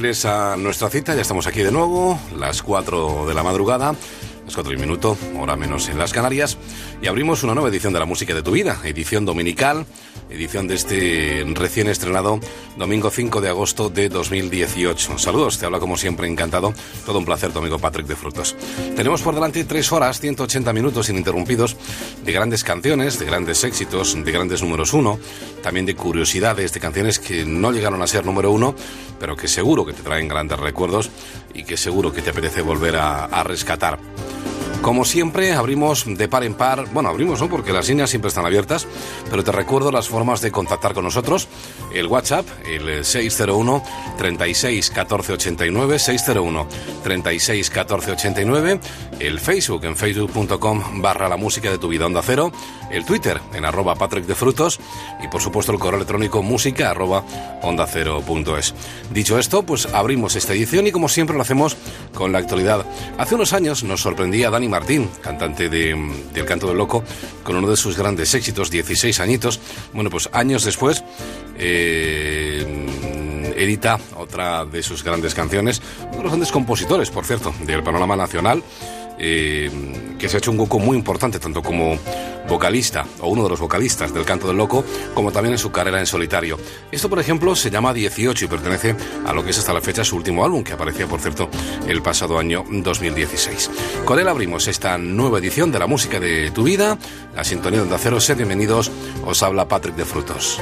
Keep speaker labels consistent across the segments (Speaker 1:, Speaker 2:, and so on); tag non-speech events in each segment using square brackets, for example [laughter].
Speaker 1: Fieles a nuestra cita, ya estamos aquí de nuevo, las 4 de la madrugada, las 4 y minuto, hora menos en las Canarias, y abrimos una nueva edición de la música de tu vida, edición dominical, edición de este recién estrenado domingo 5 de agosto de 2018. Saludos, te habla como siempre encantado, todo un placer tu amigo Patrick de Frutos. Tenemos por delante tres horas, 180 minutos ininterrumpidos de grandes canciones, de grandes éxitos, de grandes números uno, también de curiosidades, de canciones que no llegaron a ser número uno, pero que seguro que te traen grandes recuerdos y que seguro que te apetece volver a, a rescatar. Como siempre, abrimos de par en par, bueno, abrimos, ¿no? Porque las líneas siempre están abiertas, pero te recuerdo las formas de contactar con nosotros. El WhatsApp, el 601 36 14 89, 601 36 14 89, el Facebook en facebook.com barra la música de tu vida onda cero, el Twitter en arroba Patrick de Frutos y por supuesto el correo electrónico música arroba onda cero es. Dicho esto, pues abrimos esta edición y como siempre lo hacemos con la actualidad. Hace unos años nos sorprendía Dani Martín, cantante de, del Canto del Loco, con uno de sus grandes éxitos, 16 añitos. Bueno, pues años después eh, edita otra de sus grandes canciones, uno de los grandes compositores, por cierto, del panorama nacional. Eh, que se ha hecho un hueco muy importante, tanto como vocalista o uno de los vocalistas del Canto del Loco, como también en su carrera en solitario. Esto, por ejemplo, se llama 18 y pertenece a lo que es hasta la fecha su último álbum, que aparecía, por cierto, el pasado año 2016. Con él abrimos esta nueva edición de la música de tu vida, la sintonía de acero. Sed bienvenidos, os habla Patrick de Frutos.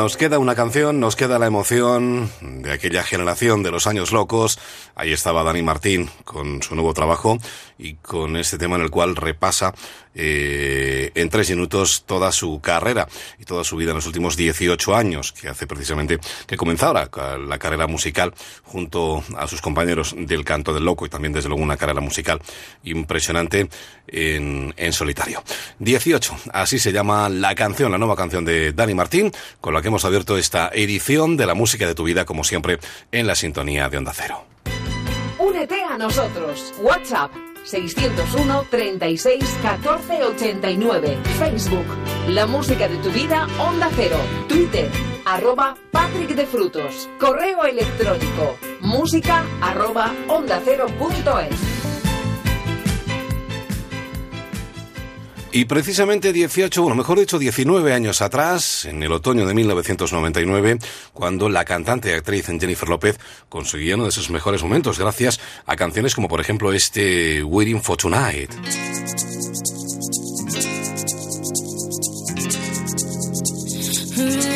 Speaker 2: Nos queda una canción, nos queda la emoción de
Speaker 1: aquella generación de los años locos. Ahí estaba Dani Martín con su nuevo trabajo y con este tema en el cual repasa eh, en tres minutos toda su carrera y toda su vida en los últimos 18 años, que hace precisamente que comenzara la carrera musical junto a sus compañeros del Canto del Loco y también desde luego una carrera musical impresionante en, en solitario. 18, así se llama la canción, la nueva canción de Dani Martín, con la que hemos abierto esta edición de la música de tu vida, como siempre, en la sintonía de Onda Cero.
Speaker 3: Únete a nosotros. WhatsApp 601 36 14 89. Facebook, La Música de tu Vida, Onda Cero. Twitter, arroba Patrick de Frutos. Correo electrónico, música arroba onda cero punto es.
Speaker 1: Y precisamente 18, bueno, mejor dicho 19 años atrás, en el otoño de 1999, cuando la cantante y actriz Jennifer López conseguía uno de sus mejores momentos gracias a canciones como por ejemplo este Waiting for Tonight.
Speaker 4: Mm.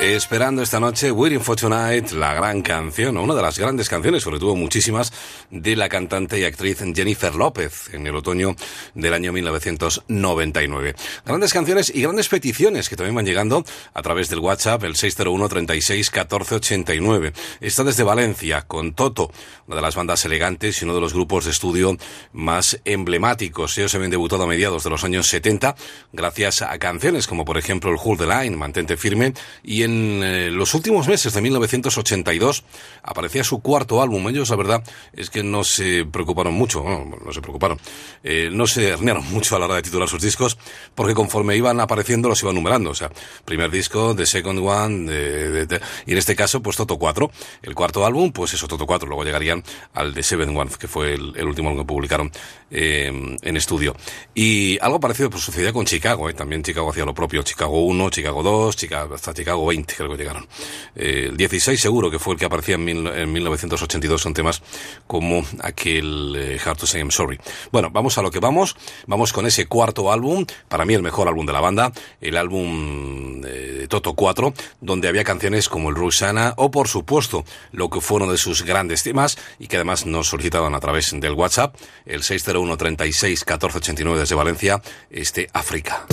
Speaker 1: Esperando esta noche Waiting for Tonight, la gran canción, una de las grandes canciones, sobre todo muchísimas, de la cantante y actriz Jennifer López en el otoño del año 1999. Grandes canciones y grandes peticiones que también van llegando a través del WhatsApp, el 601 36 14 89. Está desde Valencia con Toto, una de las bandas elegantes y uno de los grupos de estudio más emblemáticos. Ellos se habían debutado a mediados de los años 70 gracias a canciones como por ejemplo el Hold the Line, Mantente Firme, y en eh, los últimos meses de 1982 aparecía su cuarto álbum. Ellos, la verdad, es que no se preocuparon mucho, no, se preocuparon, eh, no se herniaron [laughs] mucho a la hora de titular sus discos, porque conforme iban apareciendo los iban numerando. O sea, primer disco, The Second One, y en este caso, pues Toto 4. El cuarto álbum, pues eso, Toto 4. Luego llegarían al The Seven One, que fue el, último álbum que publicaron eh, en estudio. Y algo parecido pues, sucedía con Chicago, también Chicago hacía lo propio. Chicago 1, Chicago 2, Chicago, hasta Chicago 20, creo llegaron. Eh, el 16 seguro que fue el que aparecía en, 1982 son temas como aquel eh, Hard to Say I'm Sorry. Bueno, vamos a lo que vamos. Vamos con ese cuarto álbum, para mí el mejor álbum de la banda, el álbum eh, Toto 4, donde había canciones como el Rusana o por supuesto lo que fueron de sus grandes temas y que además nos solicitaban a través del WhatsApp, el 601 36 14 89 desde Valencia, este África.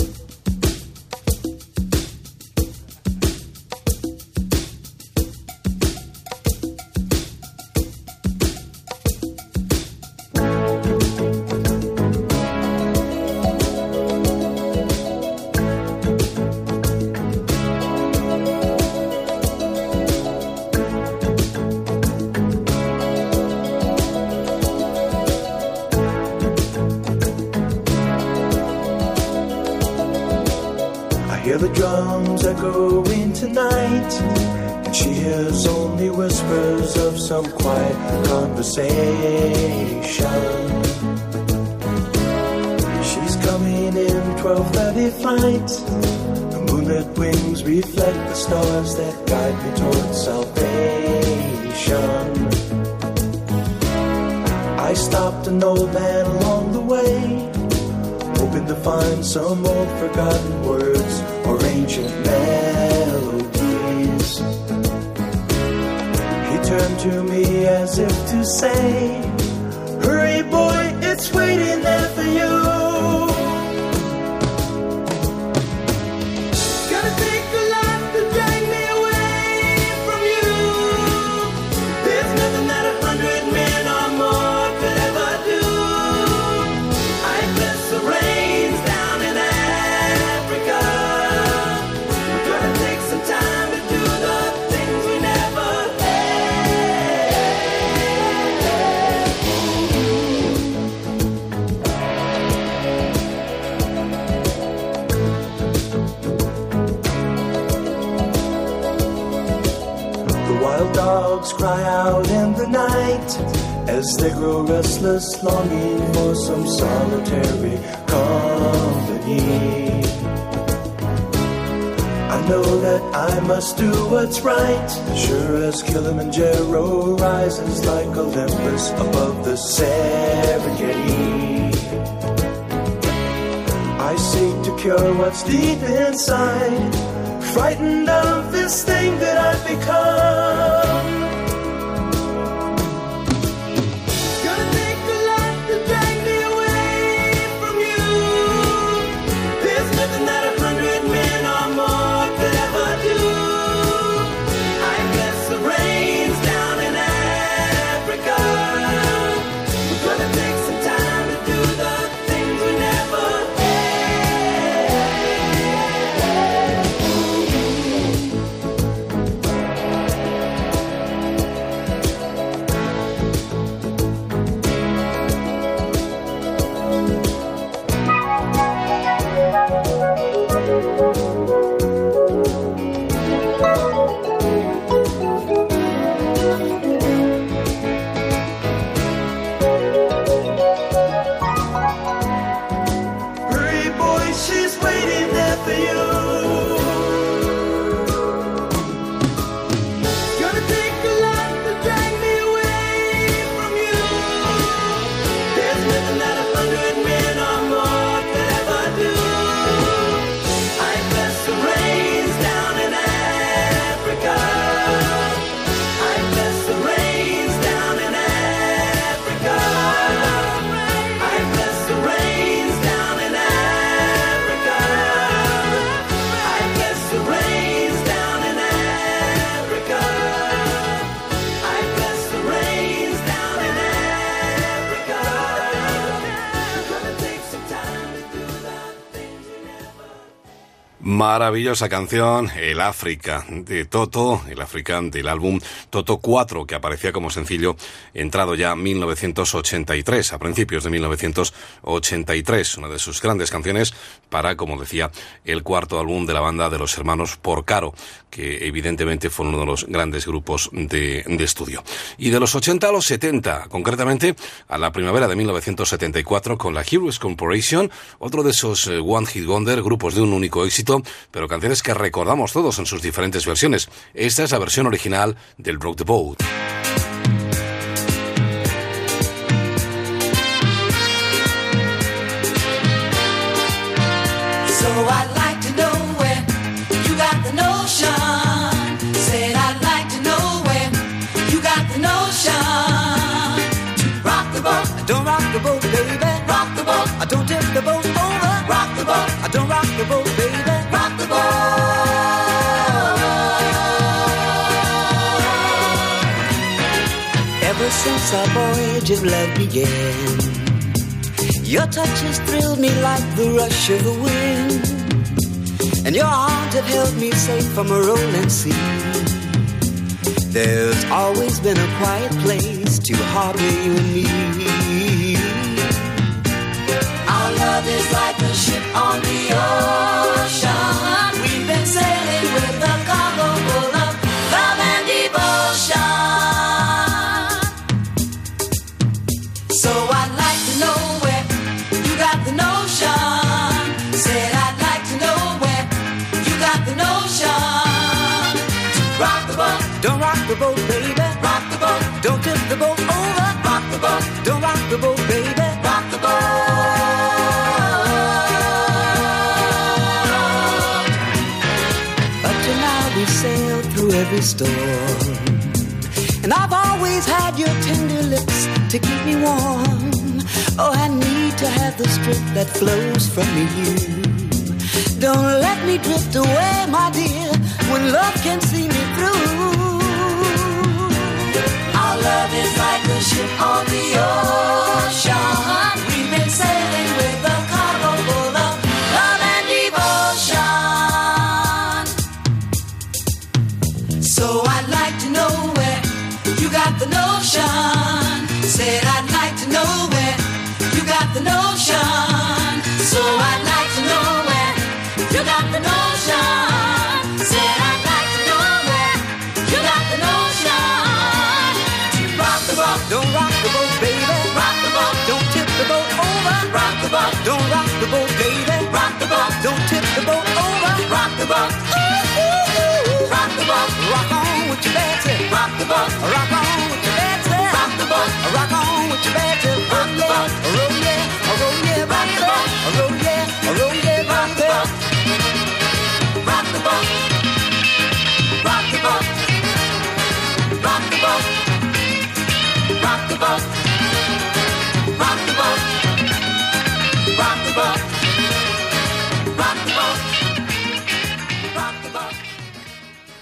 Speaker 1: Maravillosa canción, El África, de Toto, el Del álbum Toto 4, que aparecía como sencillo entrado ya en 1983, a principios de 1983, una de sus grandes canciones para, como decía, el cuarto álbum de la banda de los hermanos Porcaro, que evidentemente fue uno de los grandes grupos de, de estudio. Y de los 80 a los 70, concretamente a la primavera de 1974 con la Heroes Corporation, otro de esos eh, One Hit Wonder, grupos de un único éxito, pero canciones que recordamos todos en sus diferentes versiones. Esta es la versión original del Broke the Boat.
Speaker 5: Since our voyage of love began. Your touch has thrilled me like the rush of the wind, and your arms have held me safe from a rolling sea. There's always been a quiet place to harbor you and me. Our love is like a ship on the ocean. We've been sailing with a boat, baby. Rock the boat, don't tip the boat over. Rock the boat, don't rock the boat, baby. Rock the boat. Up to now we sailed through every storm. And I've always had your tender lips to keep me warm. Oh, I need to have the strength that flows from you. Don't let me drift away, my dear, when love can see me through. Love is like a ship on the ocean. We've been sailing with a of love and devotion. So I'd like to know where you got the notion. Said I'd like to know where you got the notion. Rock the boat, rock on with your Betsy. Rock the boat, rock on with your Betsy. Rock the boat, rock on with your Betsy. Rock the boat,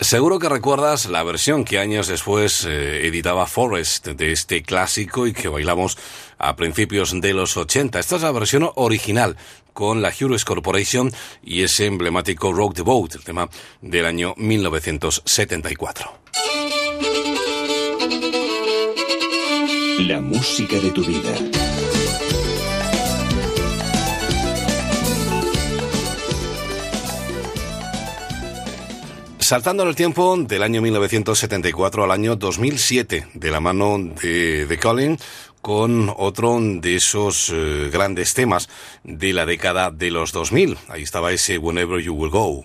Speaker 1: Seguro que recuerdas la versión que años después eh, editaba Forrest de este clásico y que bailamos a principios de los 80. Esta es la versión original con la Heroes Corporation y ese emblemático Rock the Boat, el tema del año 1974.
Speaker 6: La música de tu vida.
Speaker 1: Saltando en el tiempo del año 1974 al año 2007, de la mano de, de Colin, con otro de esos eh, grandes temas de la década de los 2000. Ahí estaba ese Whenever You Will Go.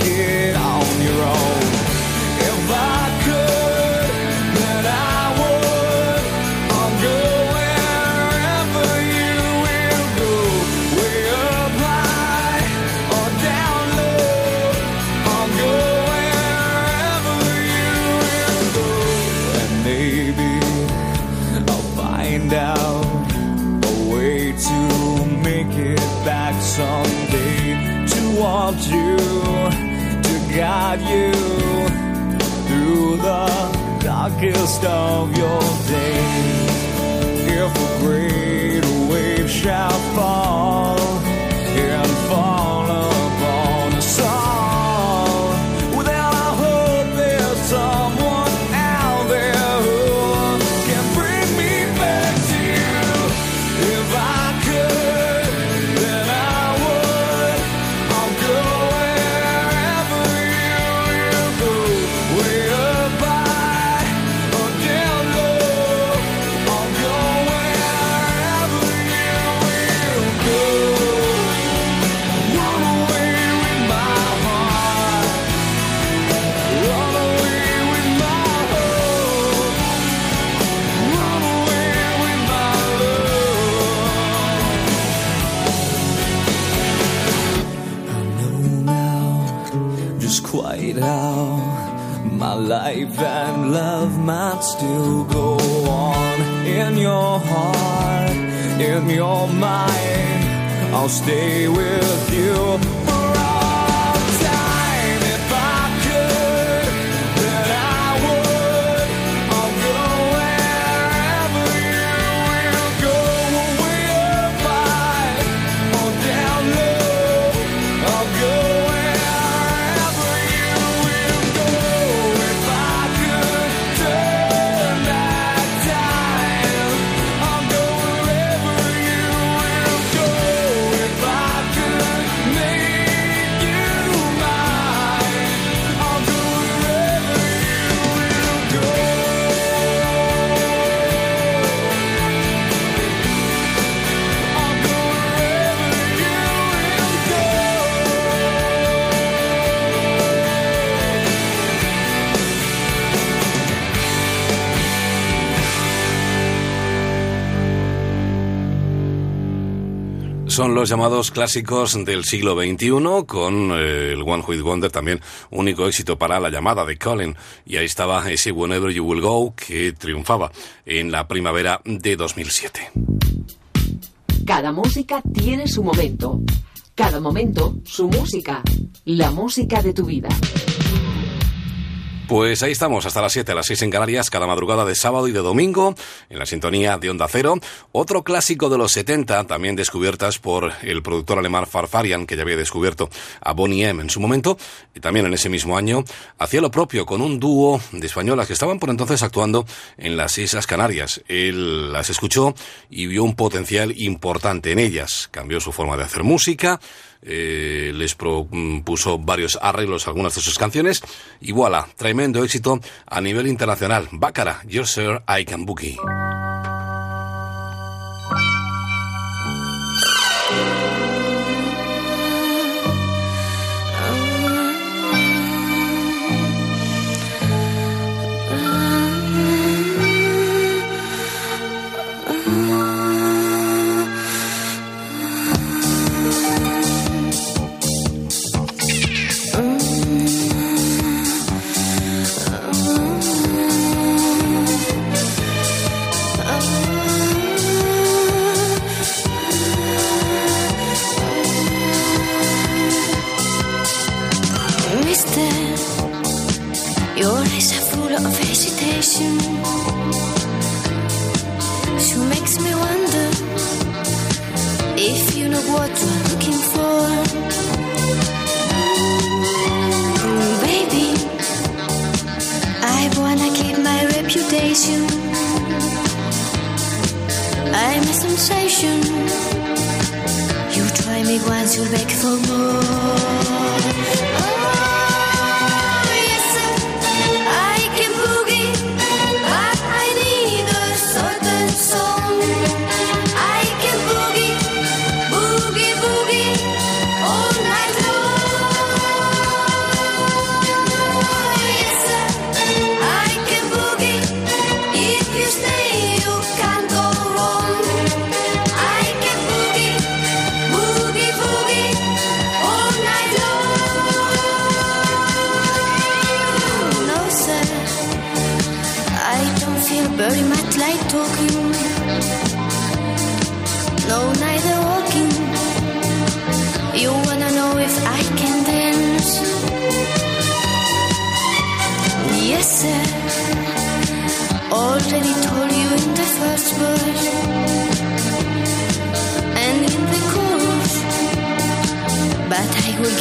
Speaker 2: want you, to guide you through the darkest of your days. If a great wave shall fall and fall
Speaker 1: llamados clásicos del siglo XXI, con eh, el One Hit Wonder también único éxito para la llamada de Colin. Y ahí estaba ese Whenever You Will Go que triunfaba en la primavera de 2007.
Speaker 3: Cada música tiene su momento. Cada momento, su música. La música de tu vida.
Speaker 1: Pues ahí estamos, hasta las 7, a las 6 en Canarias, cada madrugada de sábado y de domingo, en la sintonía de Onda Cero. Otro clásico de los 70, también descubiertas por el productor alemán Farfarian, que ya había descubierto a Bonnie M en su momento, y también en ese mismo año, hacía lo propio con un dúo de españolas que estaban por entonces actuando en las Islas Canarias. Él las escuchó y vio un potencial importante en ellas. Cambió su forma de hacer música, eh, les propuso varios arreglos a algunas de sus canciones y voilà, tremendo éxito a nivel internacional. Bácara, Your Sir I Can Boogie.
Speaker 7: Reputation. I'm a sensation. You try me once, you'll beg for more.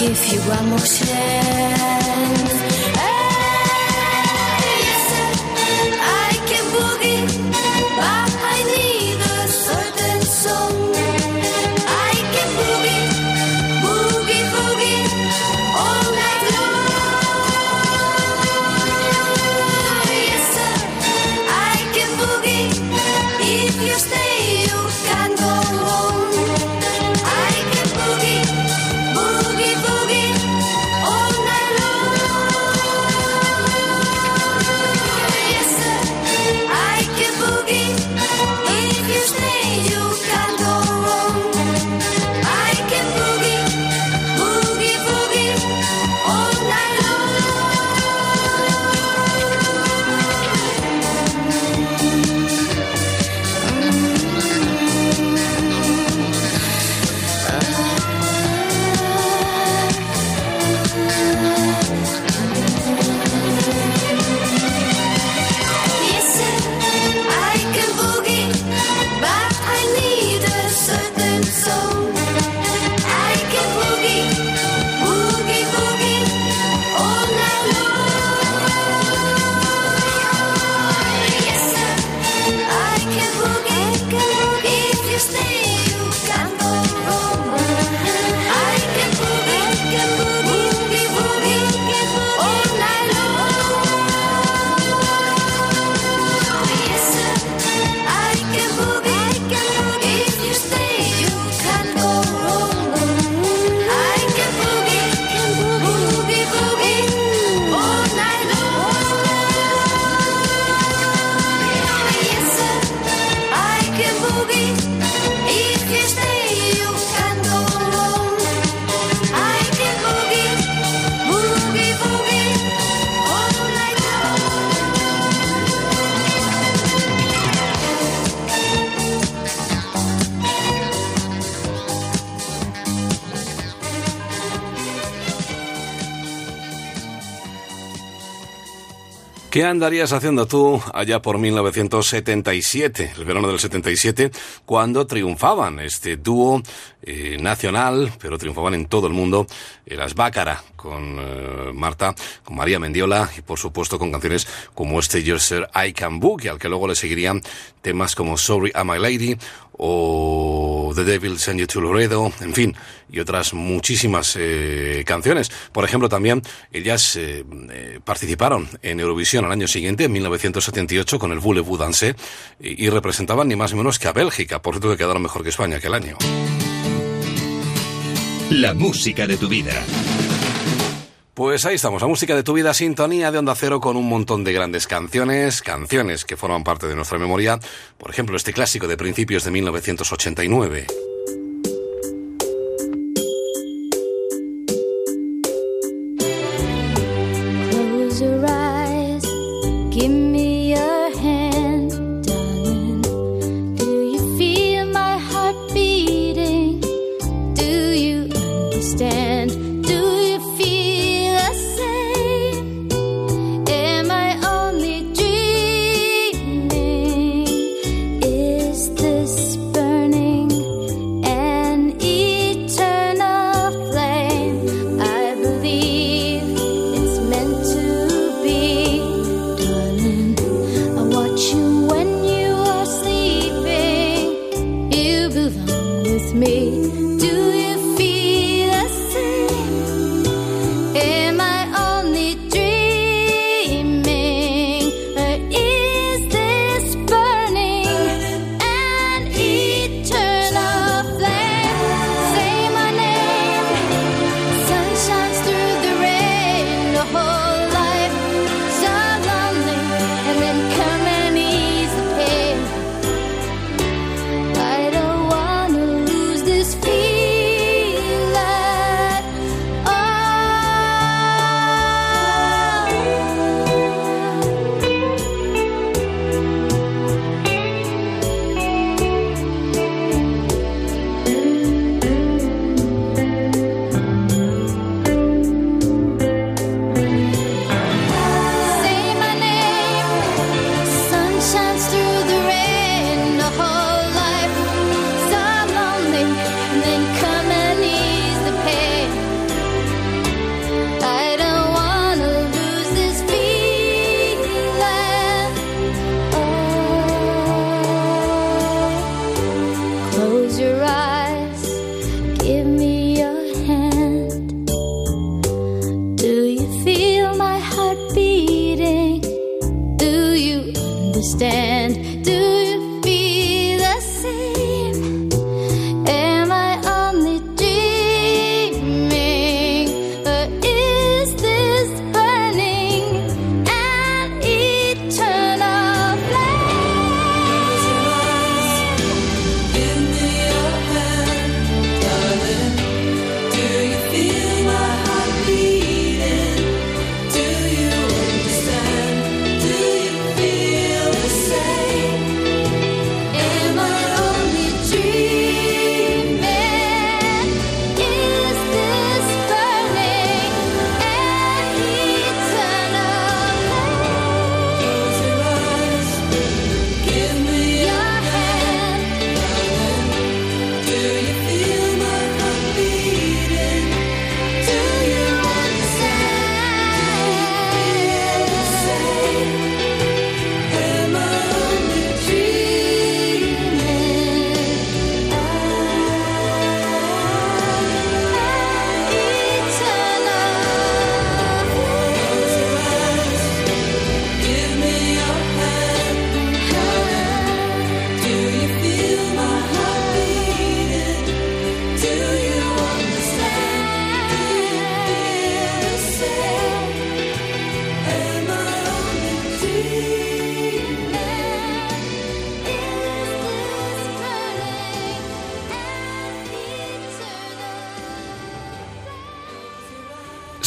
Speaker 7: Give you one more chance.
Speaker 1: ¿Qué andarías haciendo tú allá por 1977, el verano del 77, cuando triunfaban este dúo eh, nacional, pero triunfaban en todo el mundo, las Bácara, con eh, Marta, con María Mendiola y por supuesto con canciones como este Your Sir I Can Book, y al que luego le seguirían temas como Sorry I'm My Lady o The Devil Send You to Laredo, en fin, y otras muchísimas eh, canciones. Por ejemplo, también ellas eh, eh, participaron en Eurovisión al año siguiente, en 1978, con el Voulez-vous danser, y, y representaban ni más ni menos que a Bélgica, por cierto que quedaron mejor que España aquel año.
Speaker 6: La música de tu vida.
Speaker 1: Pues ahí estamos, la música de tu vida, sintonía de Onda Cero con un montón de grandes canciones, canciones que forman parte de nuestra memoria. Por ejemplo, este clásico de principios de 1989.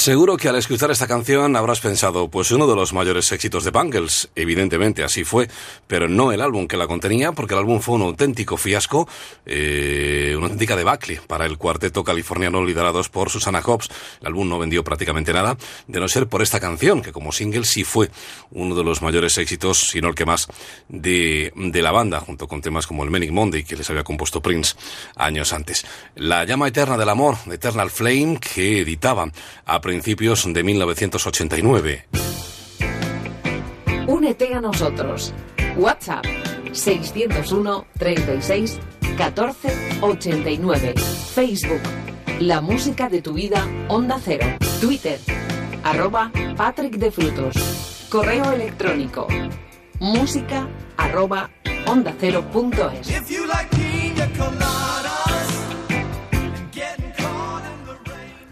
Speaker 1: Seguro que al escuchar esta canción habrás pensado, pues uno de los mayores éxitos de Bangles, evidentemente así fue, pero no el álbum que la contenía, porque el álbum fue un auténtico fiasco, eh, una auténtica debacle para el cuarteto californiano liderados por Susana Hobbs. El álbum no vendió prácticamente nada, de no ser por esta canción, que como single sí fue uno de los mayores éxitos, si no el que más, de, de la banda, junto con temas como el Manic Monday, que les había compuesto Prince años antes. La llama eterna del amor, Eternal Flame, que editaba a principios de 1989.
Speaker 3: Únete a nosotros. WhatsApp 601 36 14 89. Facebook La música de tu vida Onda Cero. Twitter arroba Patrick de Frutos. Correo electrónico música arroba onda cero punto es.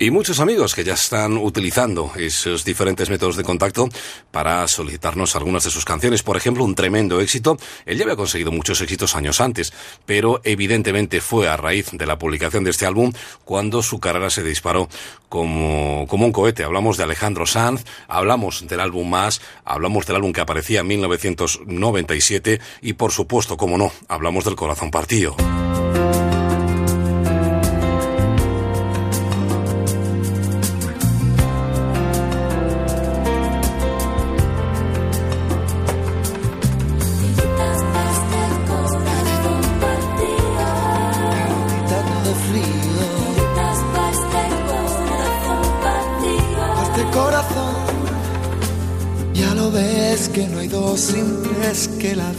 Speaker 1: Y muchos amigos que ya están utilizando esos diferentes métodos de contacto para solicitarnos algunas de sus canciones. Por ejemplo, un tremendo éxito. Él ya había conseguido muchos éxitos años antes, pero evidentemente fue a raíz de la publicación de este álbum cuando su carrera se disparó como, como un cohete. Hablamos de Alejandro Sanz, hablamos del álbum Más, hablamos del álbum que aparecía en 1997 y por supuesto, como no, hablamos del Corazón Partido.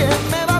Speaker 8: ¿Quién me va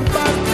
Speaker 8: el corazón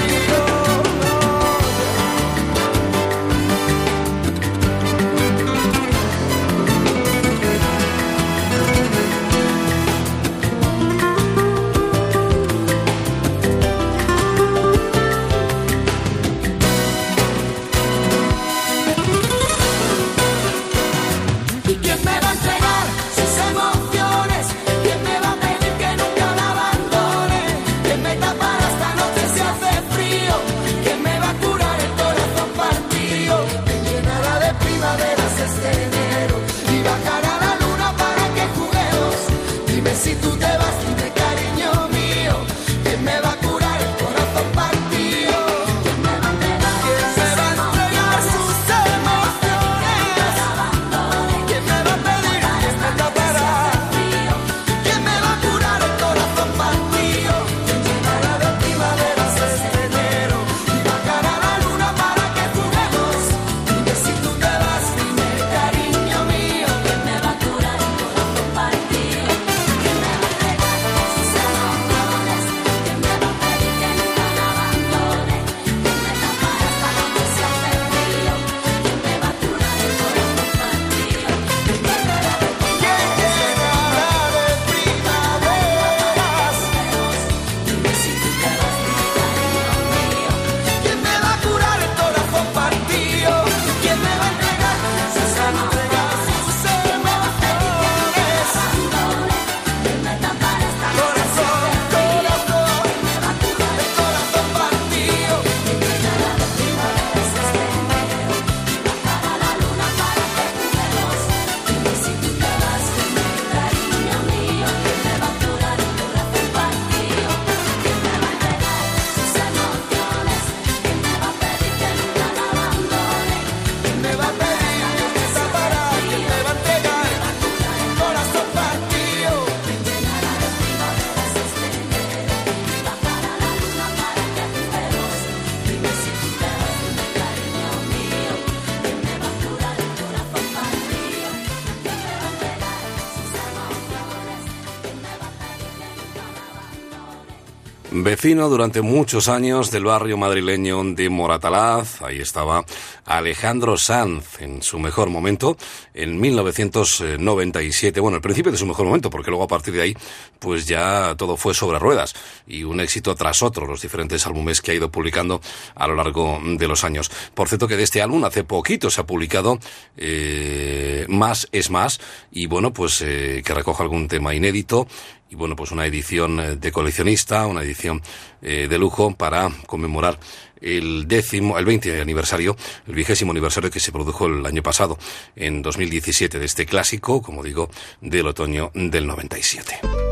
Speaker 1: Durante muchos años del barrio madrileño de Moratalaz, ahí estaba Alejandro Sanz en su mejor momento, en 1997, bueno, el principio de su mejor momento, porque luego a partir de ahí, pues ya todo fue sobre ruedas y un éxito tras otro, los diferentes álbumes que ha ido publicando a lo largo de los años. Por cierto que de este álbum hace poquito se ha publicado eh, Más es Más y bueno, pues eh, que recoge algún tema inédito y bueno, pues una edición eh, de coleccionista, una edición eh, de lujo para conmemorar el décimo, el 20 aniversario, el vigésimo aniversario que se produjo el año pasado, en 2017, de este clásico, como digo, del otoño del 97.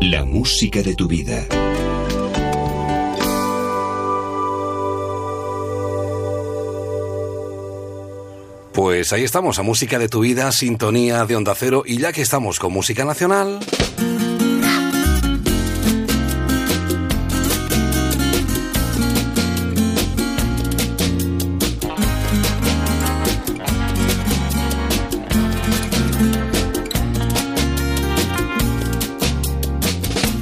Speaker 6: La música de tu vida.
Speaker 1: Pues ahí estamos, a música de tu vida, sintonía de Onda Cero, y ya que estamos con música nacional,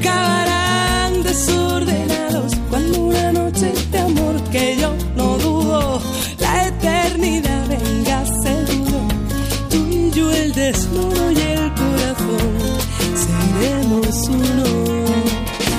Speaker 9: acabarán desordenados. Cuando una noche de amor que yo no dudo, la eternidad venga seguro. Tú y yo el desnudo y el corazón seremos uno.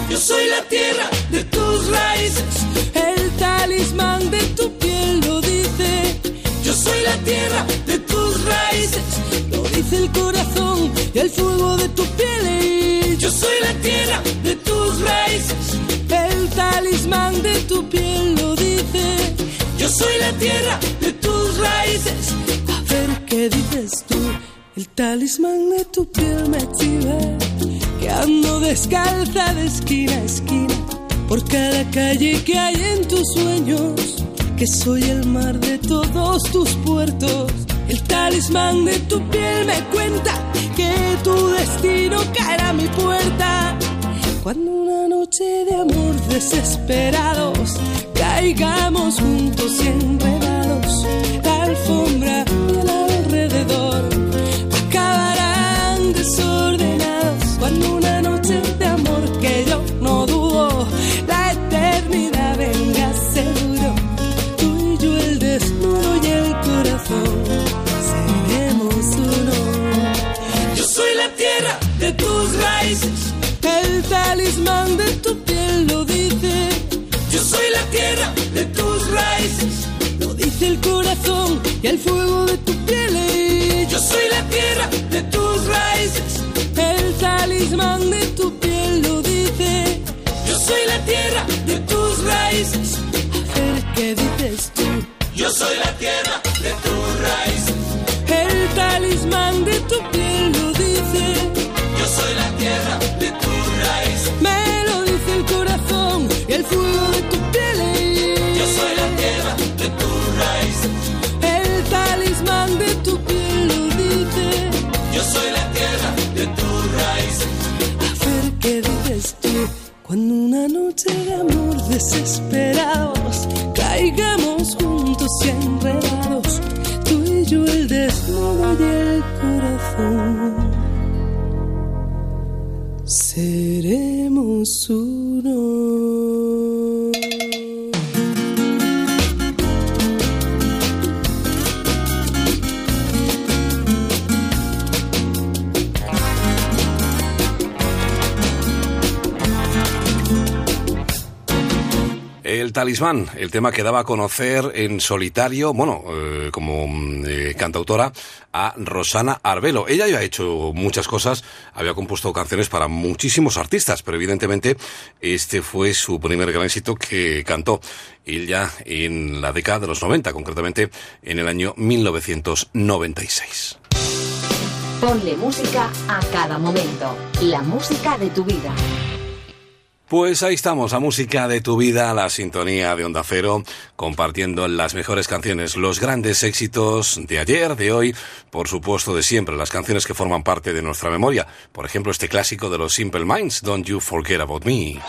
Speaker 9: Yo soy la tierra de tus raíces, el talismán de tu piel lo dice. Yo soy la tierra de tus raíces, lo dice el corazón y el fuego de tu piel. Yo soy la tierra de tus raíces, el talismán de tu piel lo dice. Yo soy la tierra de tus raíces. A ver qué dices tú, el talismán de tu piel me chiva que ando descalza de esquina a esquina por cada calle que hay en tus sueños, que soy el mar de todos tus puertos. El talismán de tu piel me cuenta que tu destino caerá a mi puerta. Cuando una noche de amor desesperados caigamos juntos y enredados, la alfombra raíces.
Speaker 1: El talismán de tu piel lo dice,
Speaker 9: Yo soy la tierra de tus raíces.
Speaker 1: lo dice el corazón y el fuego de tu piel.
Speaker 9: Yo soy la tierra de tus raíces.
Speaker 1: El talismán de tu piel lo dice,
Speaker 9: Yo soy la tierra de tus raíces.
Speaker 1: qué dices tú.
Speaker 9: Yo soy la tierra de tus raíces.
Speaker 1: El talismán de tu piel lo dice,
Speaker 9: Yo soy la tus
Speaker 1: talismán, el
Speaker 2: tema que daba a conocer en solitario, bueno, eh, como mm, eh, cantautora, a Rosana Arbelo. Ella ya ha hecho muchas cosas, había compuesto canciones para muchísimos artistas, pero evidentemente este fue su primer gran éxito que cantó ella en la década de los 90, concretamente en el año 1996.
Speaker 3: Ponle música a cada momento. La música de tu vida.
Speaker 2: Pues ahí estamos, la música de tu vida, la sintonía de Onda Cero, compartiendo las mejores canciones, los grandes éxitos de ayer, de hoy, por supuesto de siempre, las canciones que forman parte de nuestra memoria. Por ejemplo, este clásico de los Simple Minds, Don't You Forget About Me.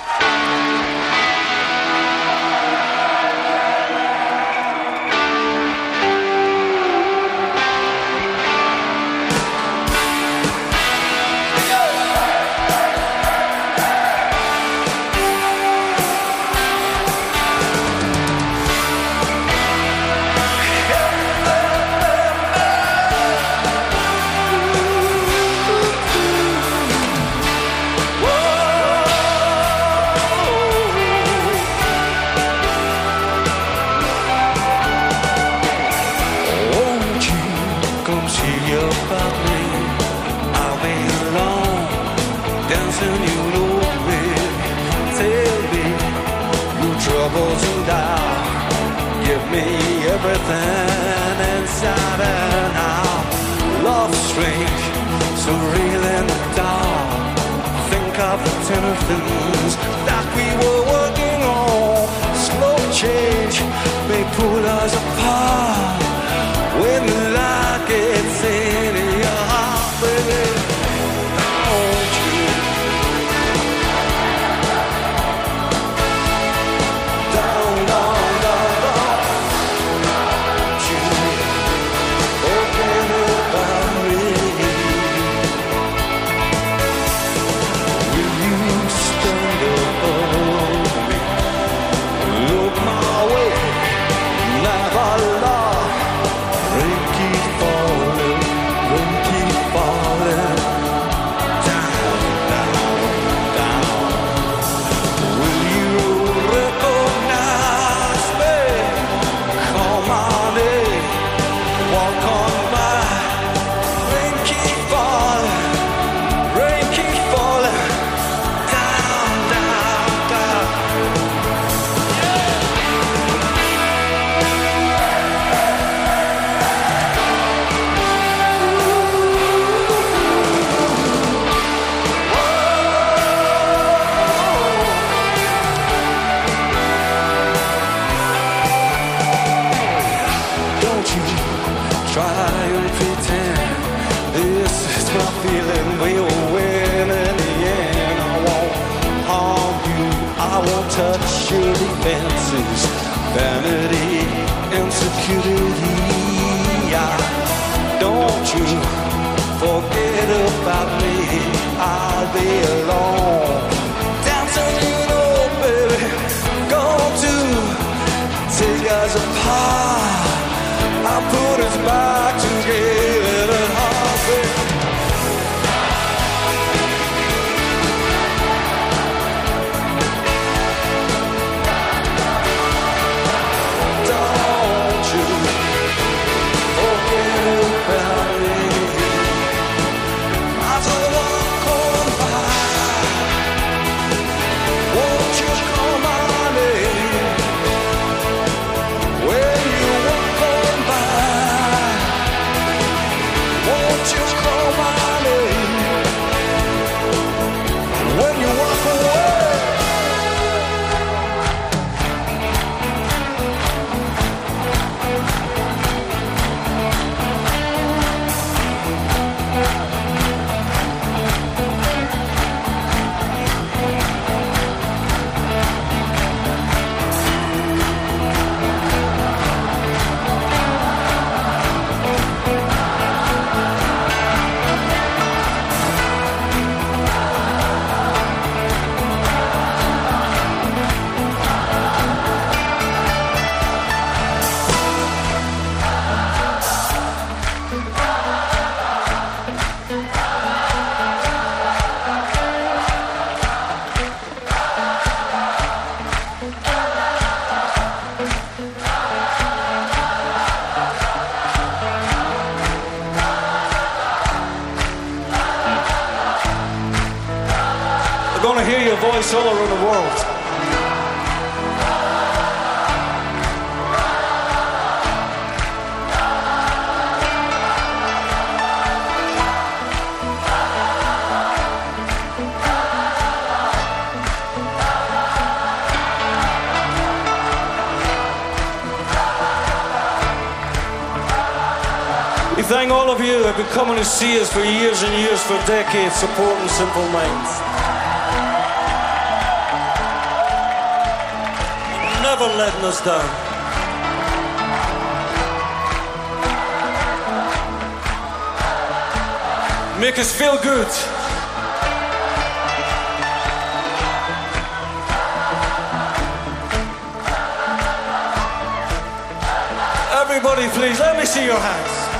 Speaker 2: Been coming to see us for years and years, for decades, supporting Simple Minds. Never letting us down. Make us feel good. Everybody, please, let me see your hands.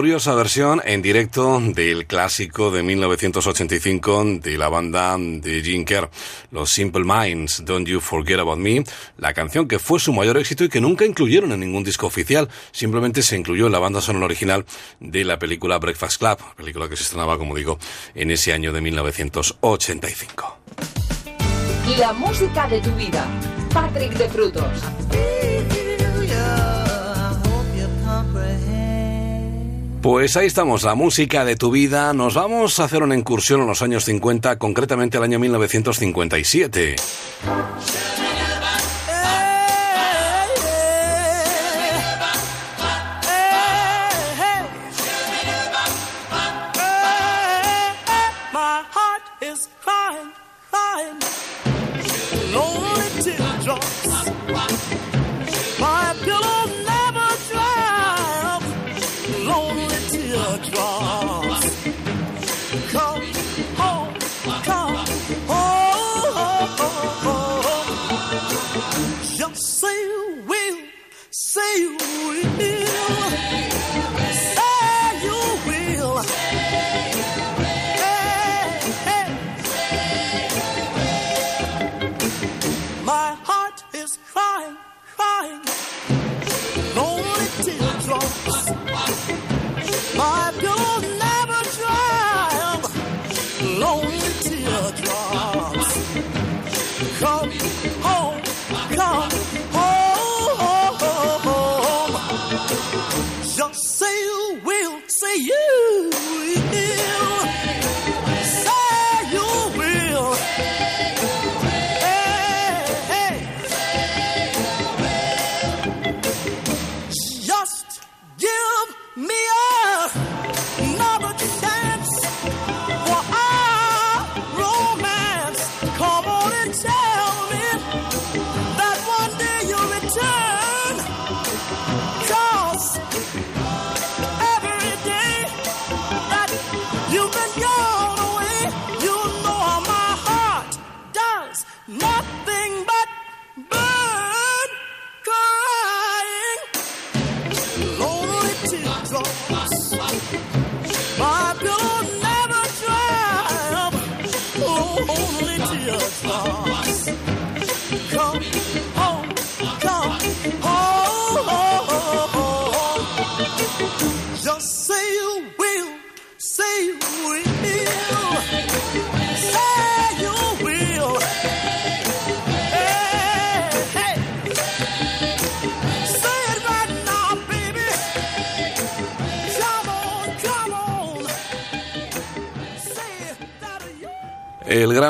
Speaker 10: Curiosa versión en directo del clásico de 1985 de la banda de Gene Kerr, los Simple Minds, Don't You Forget About Me, la canción que fue su mayor éxito y que nunca incluyeron en ningún disco oficial, simplemente se incluyó en la banda sonora original de la película Breakfast Club, película que se estrenaba, como digo, en ese año de 1985.
Speaker 3: La música de tu vida. Patrick de Frutos.
Speaker 10: Pues ahí estamos, la música de tu vida. Nos vamos a hacer una incursión en los años 50, concretamente el año 1957.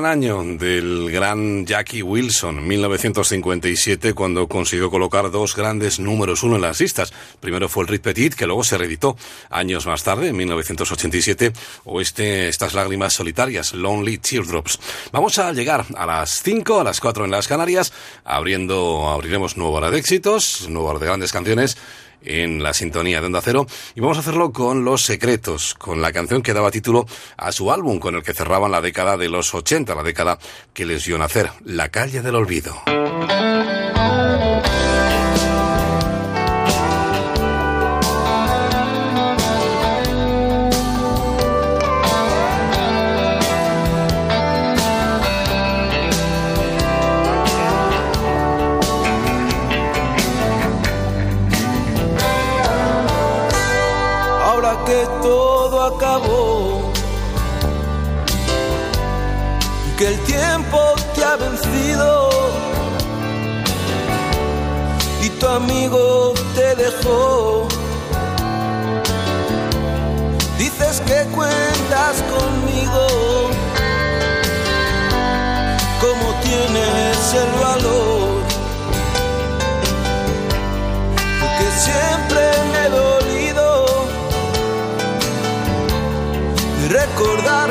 Speaker 1: Gran año del gran Jackie Wilson, 1957, cuando consiguió colocar dos grandes números uno en las listas. Primero fue el Rit Petit, que luego se reeditó años más tarde, en 1987, o este, estas lágrimas solitarias, Lonely Teardrops. Vamos a llegar a las 5, a las 4 en las Canarias, abriendo, abriremos nuevo hora de éxitos, nuevo hora de grandes canciones en la sintonía de Onda Cero y vamos a hacerlo con Los Secretos, con la canción que daba título a su álbum con el que cerraban la década de los 80, la década que les dio nacer, La calle del olvido.
Speaker 2: Tiempo te ha vencido. Y tu amigo te dejó. Dices que cuentas conmigo, como tienes el valor, porque siempre me he dolido y recordar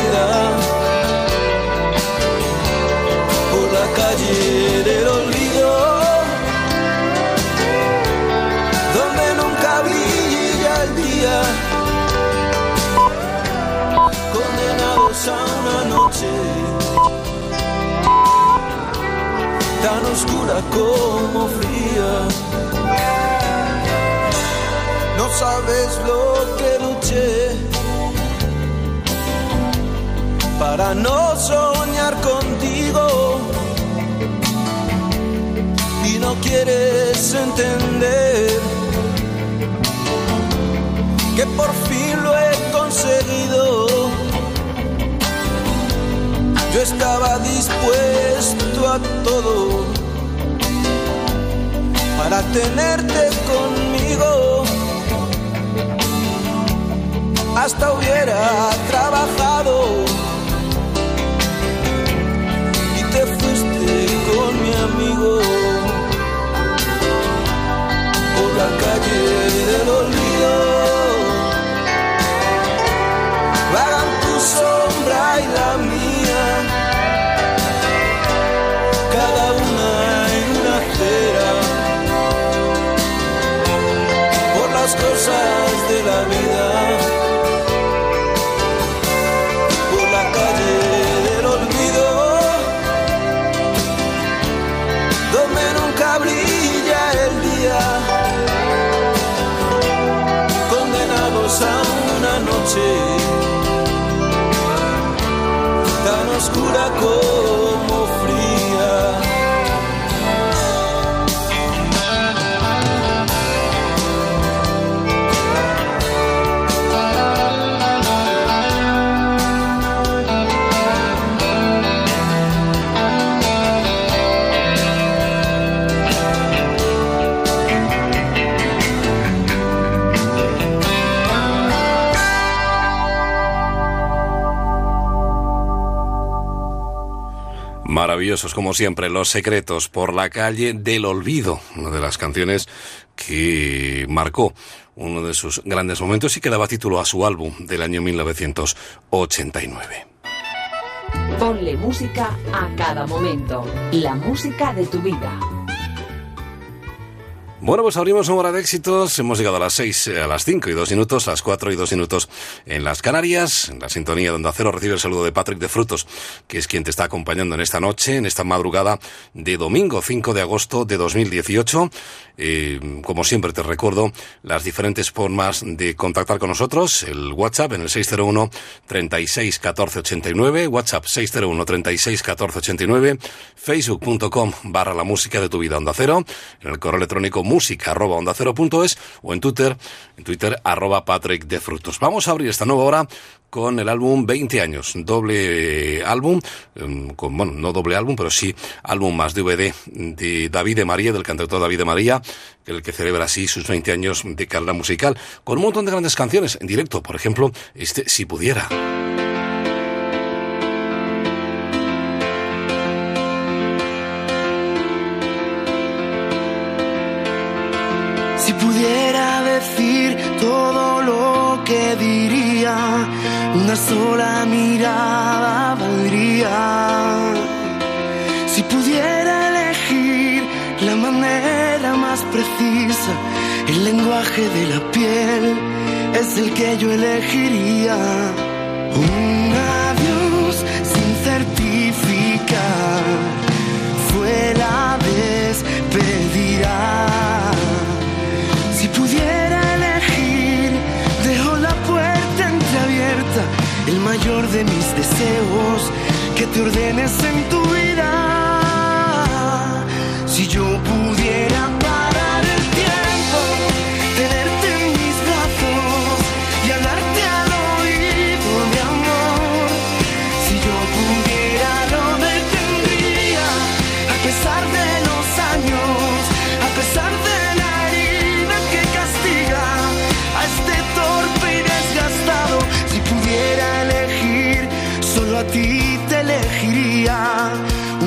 Speaker 2: tan oscura como fría. No sabes lo que luché para no soñar contigo y no quieres entender que por fin lo he conseguido. Yo estaba dispuesto a todo para tenerte conmigo. Hasta hubiera trabajado cosas de la vida. Por la calle del olvido, donde nunca brilla el día, condenados a una noche tan oscura
Speaker 1: Maravillosos como siempre, Los Secretos por la calle del olvido, una de las canciones que marcó uno de sus grandes momentos y que daba título a su álbum del año 1989.
Speaker 3: Ponle música a cada momento. La música de tu vida.
Speaker 1: Bueno, pues abrimos una hora de éxitos. Hemos llegado a las 6, a las 5 y 2 minutos, a las 4 y 2 minutos en las Canarias. En la sintonía de Onda Cero recibe el saludo de Patrick de Frutos, que es quien te está acompañando en esta noche, en esta madrugada de domingo 5 de agosto de 2018. Eh, como siempre te recuerdo las diferentes formas de contactar con nosotros. El WhatsApp en el 601 36 14 89, WhatsApp 601 36 14 89, facebook.com barra la música de tu vida Onda Cero, en el correo electrónico música arroba onda cero punto es o en Twitter, en Twitter arroba Patrick de Frutos. Vamos a abrir esta nueva hora con el álbum 20 años, doble álbum, em, con, bueno, no doble álbum, pero sí álbum más DVD de David de María, del cantautor David de María, el que celebra así sus 20 años de carrera musical, con un montón de grandes canciones en directo, por ejemplo, este Si Pudiera.
Speaker 8: Que diría, una sola mirada valdría. Si pudiera elegir la manera más precisa, el lenguaje de la piel es el que yo elegiría. Un adiós mayor de mis deseos, que te ordenes en tu vida. Si yo pudiera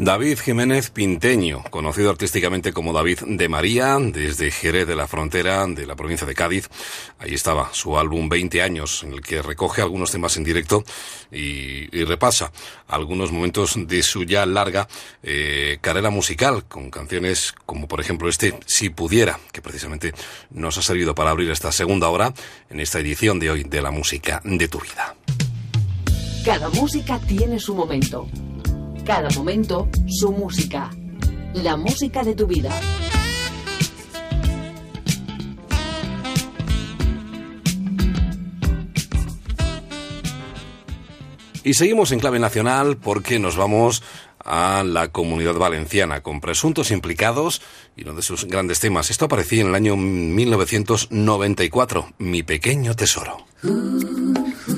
Speaker 1: David Jiménez Pinteño, conocido artísticamente como David de María, desde Jerez de la Frontera, de la provincia de Cádiz. Ahí estaba su álbum 20 años, en el que recoge algunos temas en directo y, repasa algunos momentos de su ya larga eh, carrera musical, con canciones como por ejemplo este Si Pudiera, que precisamente nos ha servido para abrir esta segunda hora en esta edición de hoy de la música de tu vida.
Speaker 3: Cada música tiene su momento cada momento su música. La música de tu vida.
Speaker 1: Y seguimos en clave nacional porque nos vamos a la comunidad valenciana con presuntos implicados y uno de sus grandes temas. Esto aparecía en el año 1994, Mi pequeño tesoro.
Speaker 11: Uh, uh.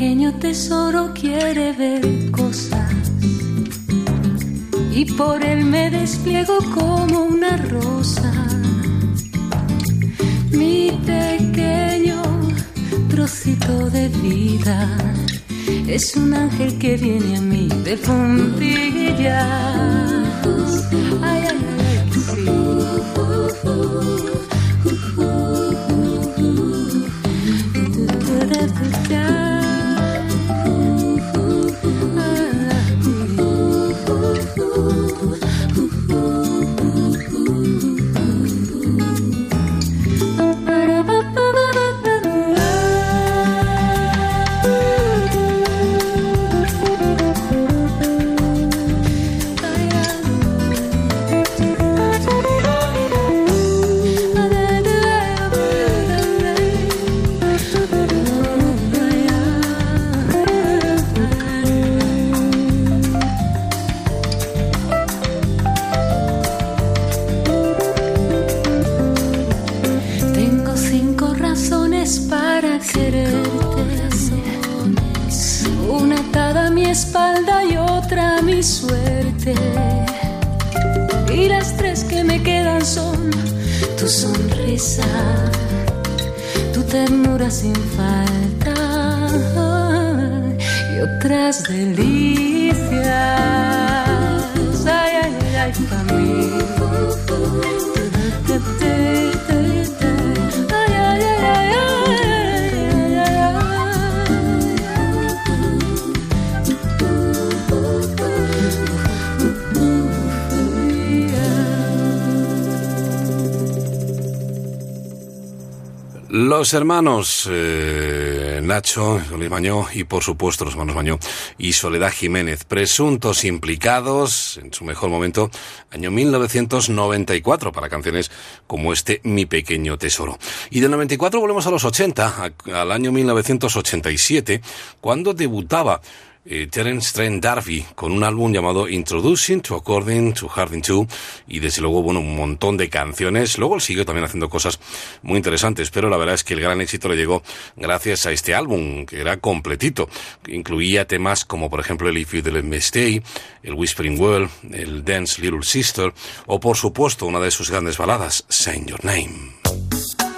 Speaker 11: Pequeño tesoro quiere ver cosas y por él me despliego como una rosa. Mi pequeño trocito de vida es un ángel que viene a mí de puntillas. Ay, ay, ay, sí.
Speaker 1: Los hermanos eh, Nacho, Luis Mañó y por supuesto los hermanos Mañó y Soledad Jiménez, presuntos implicados en su mejor momento, año 1994, para canciones como este Mi Pequeño Tesoro. Y del 94 volvemos a los 80, a- al año 1987, cuando debutaba eh, Terence Trent D'Arby con un álbum llamado Introducing to According to Harding 2 y desde luego, bueno, un montón de canciones. Luego él siguió también haciendo cosas muy interesantes, pero la verdad es que el gran éxito le llegó gracias a este álbum, que era completito. que Incluía temas como, por ejemplo, el If You Let Me Stay, el Whispering World, el Dance Little Sister o, por supuesto, una de sus grandes baladas, Say Your Name.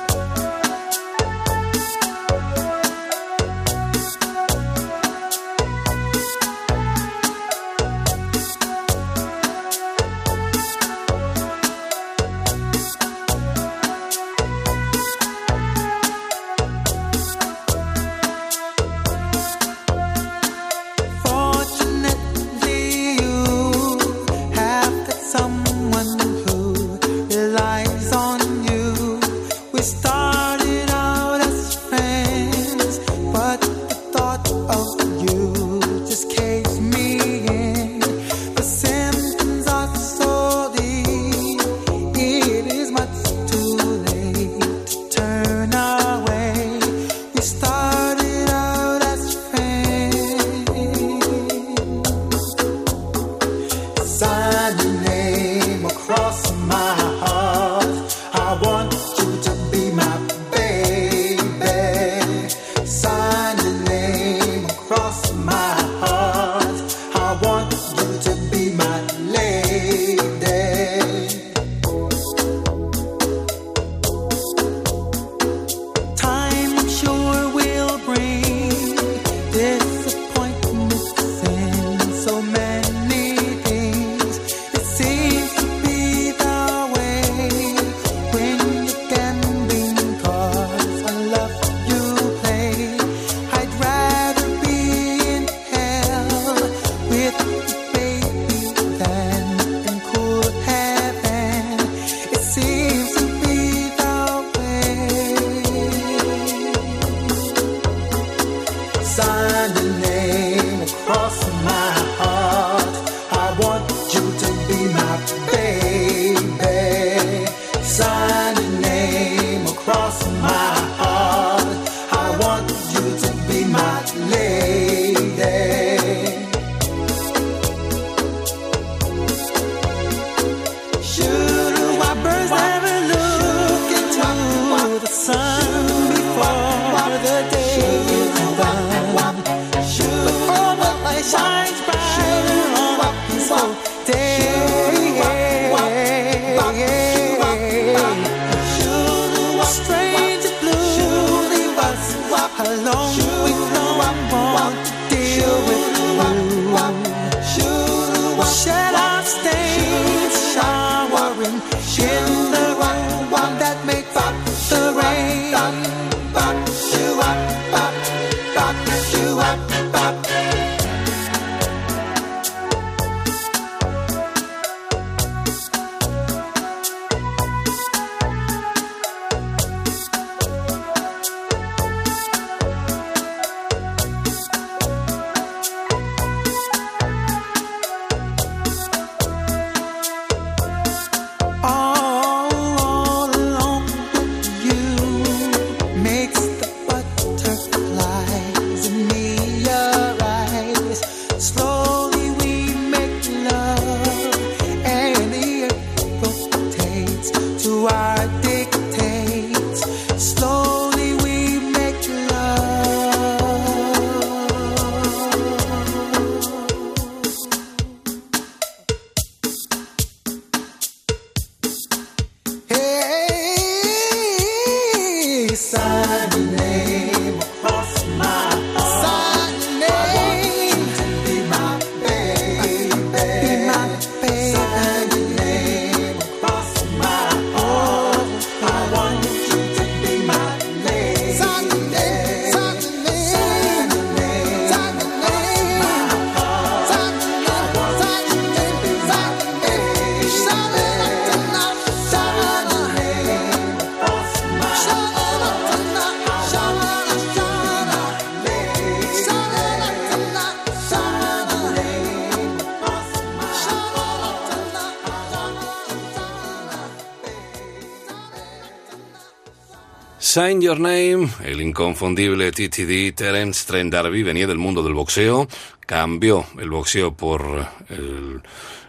Speaker 8: Sign Your Name,
Speaker 1: el inconfundible TTD Terence Trent D'Arby venía del mundo del boxeo, cambió el boxeo por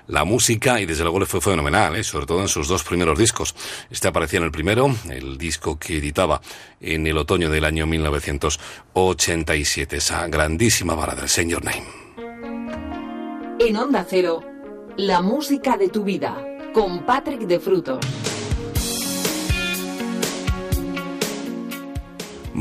Speaker 1: la música y desde luego le fue fenomenal, ¿eh? sobre todo en sus dos primeros discos. Este aparecía en el primero, el disco que editaba en el otoño del año 1987, esa grandísima balada, Sign Your Name.
Speaker 3: En Onda Cero, la música de tu vida, con Patrick de Frutos.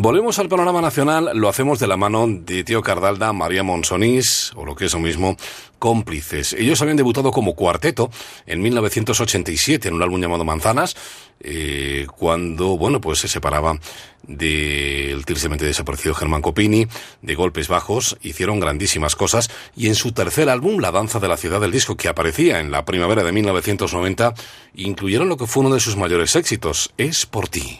Speaker 1: Volvemos al panorama nacional, lo hacemos de la mano de Tío Cardalda, María Monsonís, o lo que es lo mismo, cómplices. Ellos habían debutado como cuarteto en 1987 en un álbum llamado Manzanas, eh, cuando, bueno, pues se separaba del tristemente desaparecido Germán Copini, de Golpes Bajos, hicieron grandísimas cosas, y en su tercer álbum, La Danza de la Ciudad del Disco, que aparecía en la primavera de 1990, incluyeron lo que fue uno de sus mayores éxitos, Es por ti.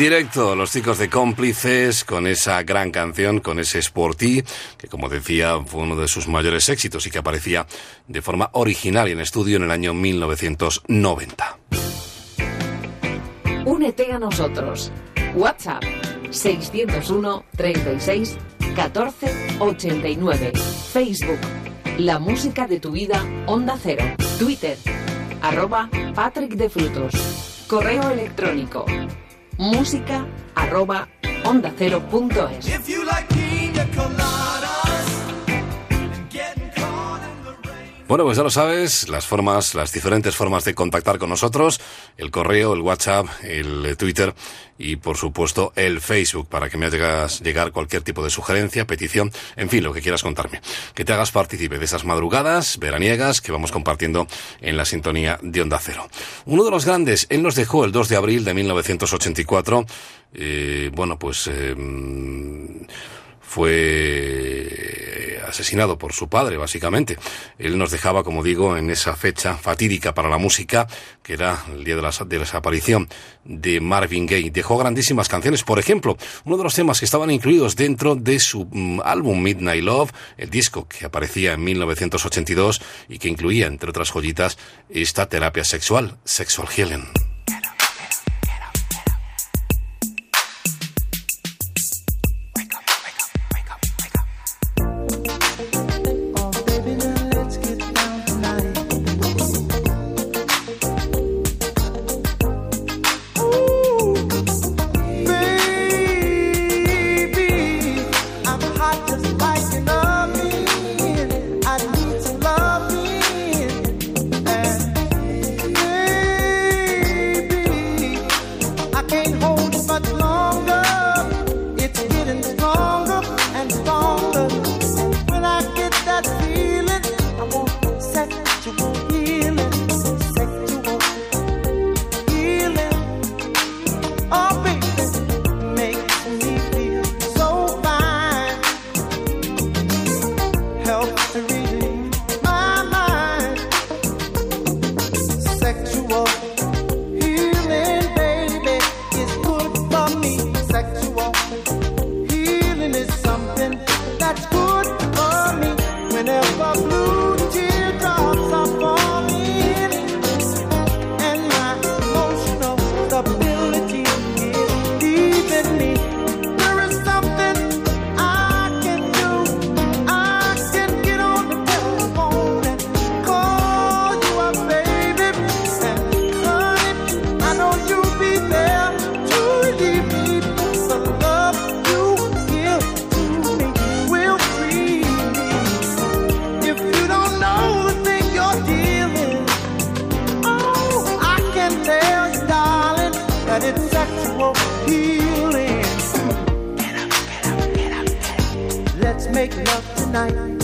Speaker 1: Directo, los chicos de cómplices con esa gran canción, con ese Sporty, que como decía fue uno de sus mayores éxitos y que aparecía de forma original y en estudio en el año 1990.
Speaker 3: Únete a nosotros. WhatsApp 601 36 14 89. Facebook La música de tu vida Onda Cero. Twitter arroba Patrick de Frutos. Correo electrónico música arroba onda cero punto es.
Speaker 1: Bueno, pues ya lo sabes, las formas, las diferentes formas de contactar con nosotros, el correo, el WhatsApp, el Twitter y por supuesto el Facebook para que me hagas llegar cualquier tipo de sugerencia, petición, en fin, lo que quieras contarme. Que te hagas partícipe de esas madrugadas veraniegas que vamos compartiendo en la sintonía de Onda Cero. Uno de los grandes, él nos dejó el 2 de abril de 1984, eh, bueno, pues... eh, fue asesinado por su padre, básicamente. Él nos dejaba, como digo, en esa fecha fatídica para la música, que era el día de la, de la desaparición de Marvin Gaye. Dejó grandísimas canciones. Por ejemplo, uno de los temas que estaban incluidos dentro de su mm, álbum Midnight Love, el disco que aparecía en 1982 y que incluía, entre otras joyitas, esta terapia sexual, Sexual Healing.
Speaker 8: that it's actual healing. Get up, get up, get up, Let's make love
Speaker 1: tonight.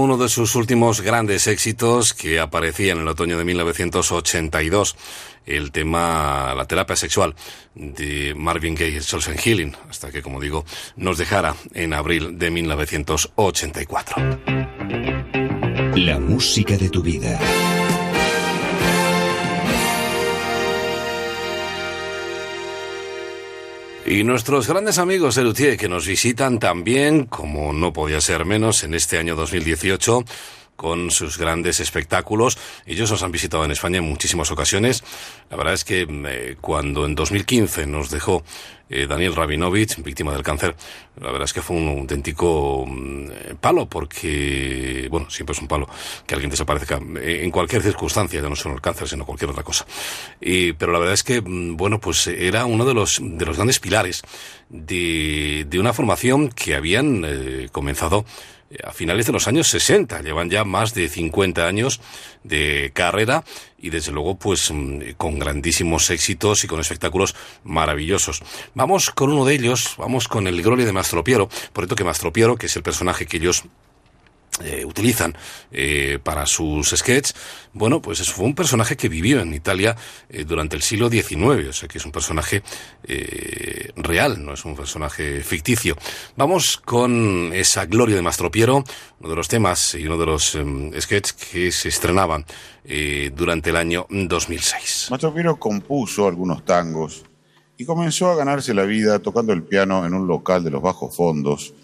Speaker 1: Uno de sus últimos grandes éxitos que aparecía en el otoño de 1982. El tema La terapia sexual de Marvin Gaye Souls and Healing, hasta que, como digo, nos dejara en abril de 1984.
Speaker 6: La música de tu vida.
Speaker 1: Y nuestros grandes amigos de Luthier que nos visitan también, como no podía ser menos, en este año 2018 con sus grandes espectáculos. Ellos nos han visitado en España en muchísimas ocasiones. La verdad es que eh, cuando en 2015 nos dejó eh, Daniel Rabinovich, víctima del cáncer, la verdad es que fue un auténtico mm, palo, porque, bueno, siempre es un palo que alguien desaparezca eh, en cualquier circunstancia, ya no solo el cáncer, sino cualquier otra cosa. Y, pero la verdad es que, mm, bueno, pues era uno de los, de los grandes pilares de, de una formación que habían eh, comenzado a finales de los años 60. Llevan ya más de 50 años de carrera y desde luego pues mm, con grandísimos éxitos y con espectáculos maravillosos. Vamos con uno de ellos, vamos con el Gloria de Mastro Piero, por esto que Mastro Piero, que es el personaje que ellos eh, utilizan eh, para sus sketches, bueno, pues es- fue un personaje que vivió en Italia eh, durante el siglo XIX, o sea que es un personaje real, no es un personaje ficticio. Vamos con esa gloria de Mastro Piero, uno de los temas y uno de los em, sketches que se estrenaban durante el año 2006.
Speaker 12: Mastro Piero compuso algunos tangos y comenzó a ganarse la vida tocando el piano en un local de los bajos fondos,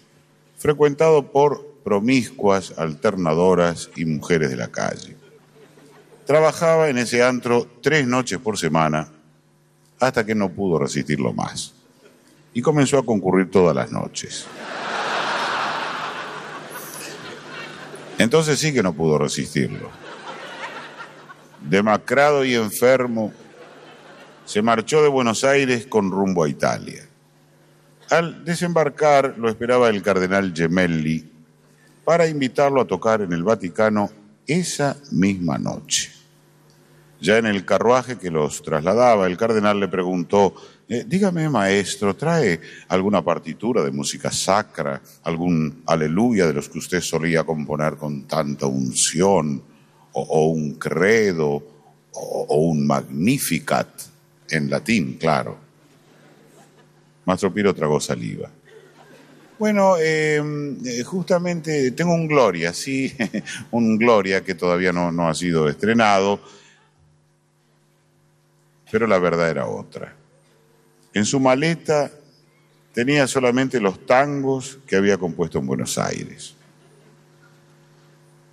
Speaker 12: frecuentado por promiscuas, alternadoras y mujeres de la calle. Trabajaba en ese antro tres noches por semana hasta que no pudo resistirlo más y comenzó a concurrir todas las noches. Entonces sí que no pudo resistirlo. Demacrado y enfermo, se marchó de Buenos Aires con rumbo a Italia. Al desembarcar lo esperaba el cardenal Gemelli para invitarlo a tocar en el Vaticano esa misma noche. Ya en el carruaje que los trasladaba, el cardenal le preguntó, "Eh, dígame maestro, ¿trae alguna partitura de música sacra, algún aleluya de los que usted solía componer con tanta unción, o, un credo, o, o un magnificat, en latín, claro? Mastro Piro tragó saliva. Bueno, eh, eh, justamente tengo un Gloria, sí, [laughs] un Gloria que todavía no, no ha sido estrenado, pero la verdad era otra. En su maleta tenía solamente los tangos que había compuesto en Buenos Aires.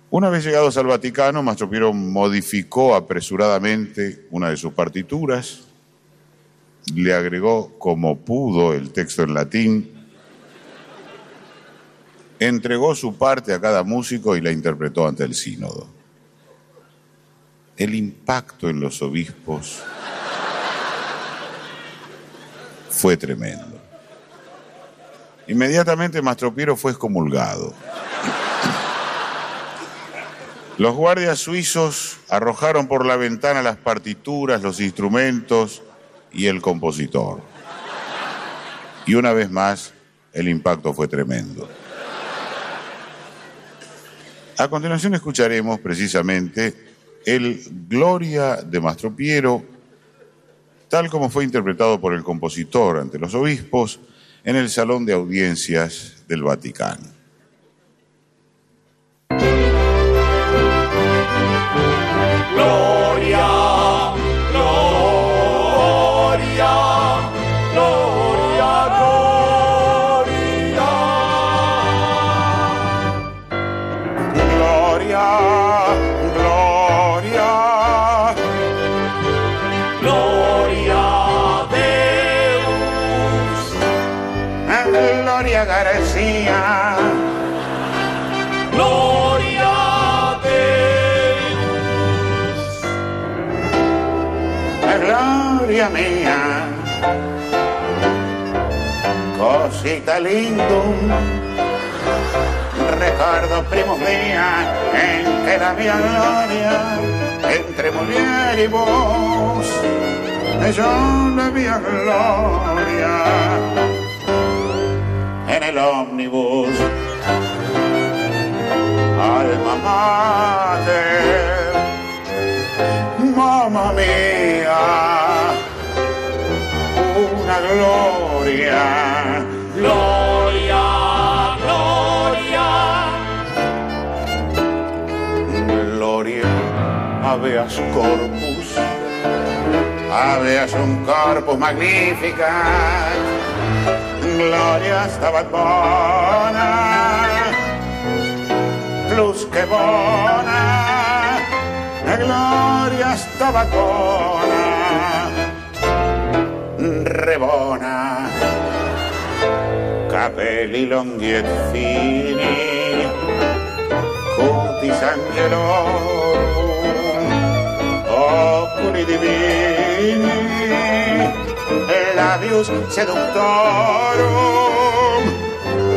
Speaker 12: Una vez llegados al Vaticano, Mastro Piero modificó apresuradamente una de sus partituras, le agregó como pudo el texto en latín, entregó su parte a cada músico y la interpretó ante el sínodo. El impacto en los obispos fue tremendo. Inmediatamente Mastro Piero fue excomulgado. Los guardias suizos arrojaron por la ventana las partituras, los instrumentos y el compositor. Y una vez más, el impacto fue tremendo. A continuación escucharemos precisamente el Gloria de Mastro Piero, tal como fue interpretado por el compositor ante los obispos en el Salón de Audiencias del Vaticano.
Speaker 13: Lindo. Recuerdo, primos mías, en que la mía gloria, entre mujer y vos, yo la mía gloria, en el ómnibus, alma mater, mamma mía, una gloria, gloria, gloria. Gloria, habeas corpus, habeas un corpus magnifica, gloria stabat bona, plus que bona, gloria stabat bona, rebona, capelli lunghi e fini, cutis angelorum, oculi divini, labius seductorum,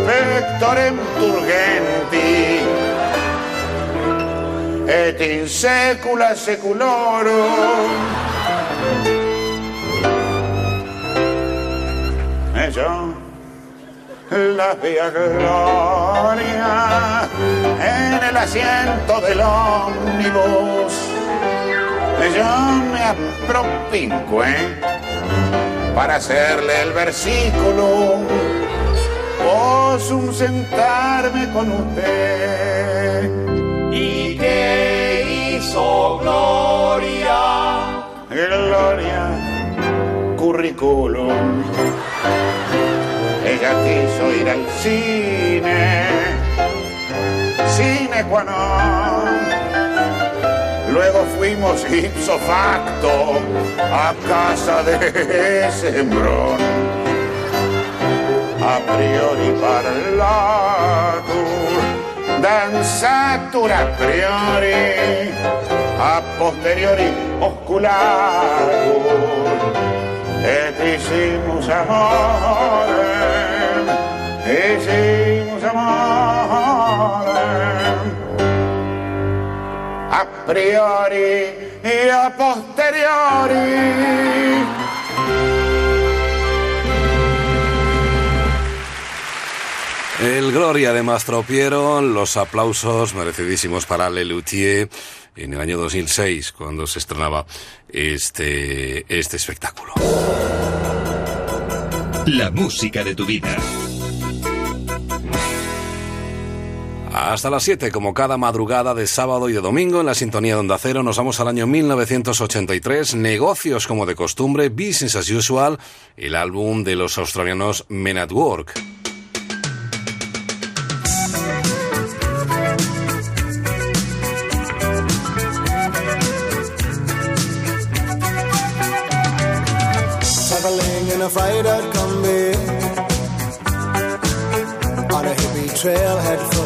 Speaker 13: pectorem turgenti, et in secula seculorum. E yo la vía gloria en el asiento del ómnibus. Yo me apropinco, ¿eh? Para hacerle el versículo. Posum sentarme con usted. ¿Y qué hizo Gloria? Gloria, currículum. Ella quiso ir al cine, cine qua non. Luego fuimos ipso facto a casa de Sembrón. A priori parlatur, danzatur a priori, a posteriori osculatur. Et hicimos amore, hicimos amore. A priori y a posteriori.
Speaker 1: El Gloria de Mastro Piero, los aplausos merecidísimos para Lelutier en el año 2006, cuando se estrenaba este, este espectáculo.
Speaker 6: La música de tu vida.
Speaker 1: Hasta las 7, como cada madrugada de sábado y de domingo en la sintonía de Onda Cero, nos vamos al año 1983. Negocios como de costumbre, Business as Usual, el álbum de los australianos Men at Work.
Speaker 14: Traveling in a On a hippie trailhead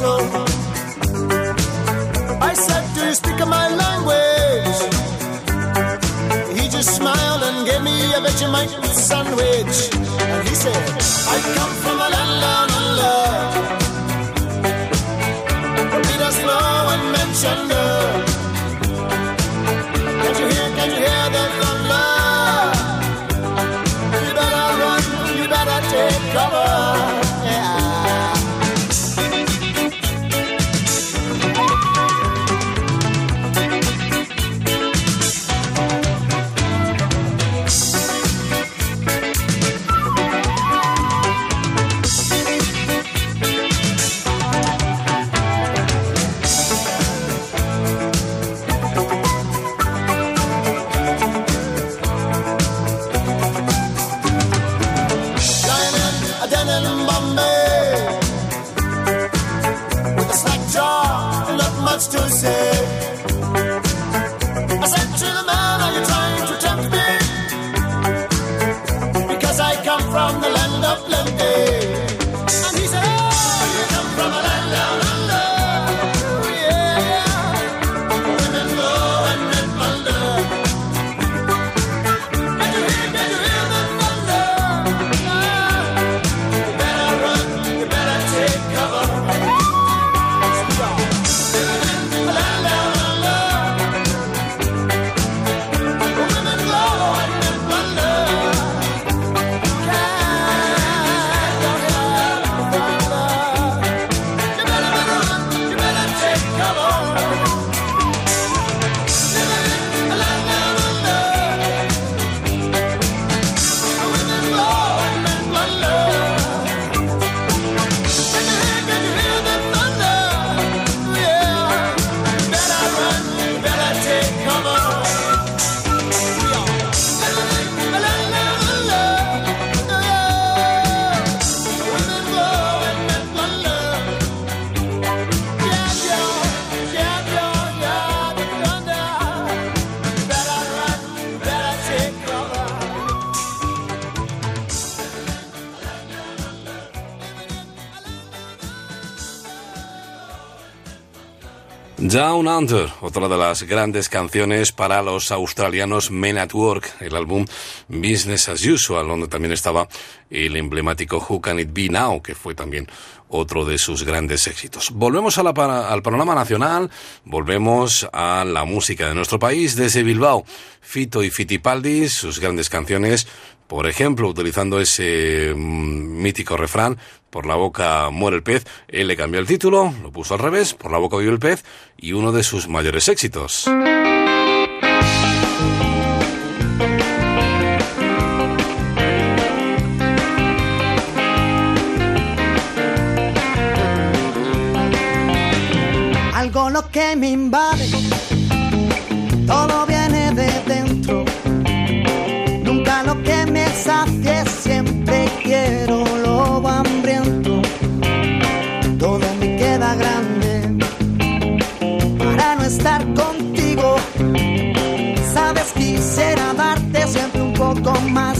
Speaker 14: Muscle. I said, Do you speak my language? He just smiled and gave me a Vegemite sandwich. And he said, I come from
Speaker 1: Otra de las grandes canciones para los australianos Men at Work, el álbum Business as Usual, donde también estaba el emblemático Who Can It Be Now, que fue también otro de sus grandes éxitos. Volvemos a la al panorama nacional, volvemos a la música de nuestro país, desde Bilbao. Fito y Fitipaldi, sus grandes canciones, por ejemplo, utilizando ese mm, mítico refrán, por la boca muere el pez, él le cambió el título, lo puso al revés, por la boca vive el pez, y uno de sus mayores éxitos.
Speaker 15: Algo lo que me invade, todo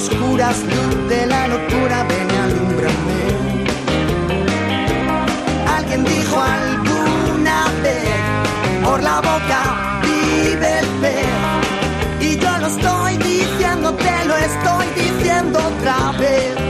Speaker 15: Oscuras, de la locura, ven y alúmbrame. Alguien dijo alguna vez, por la boca vive el pez. Y yo lo estoy diciendo, te lo estoy diciendo otra vez.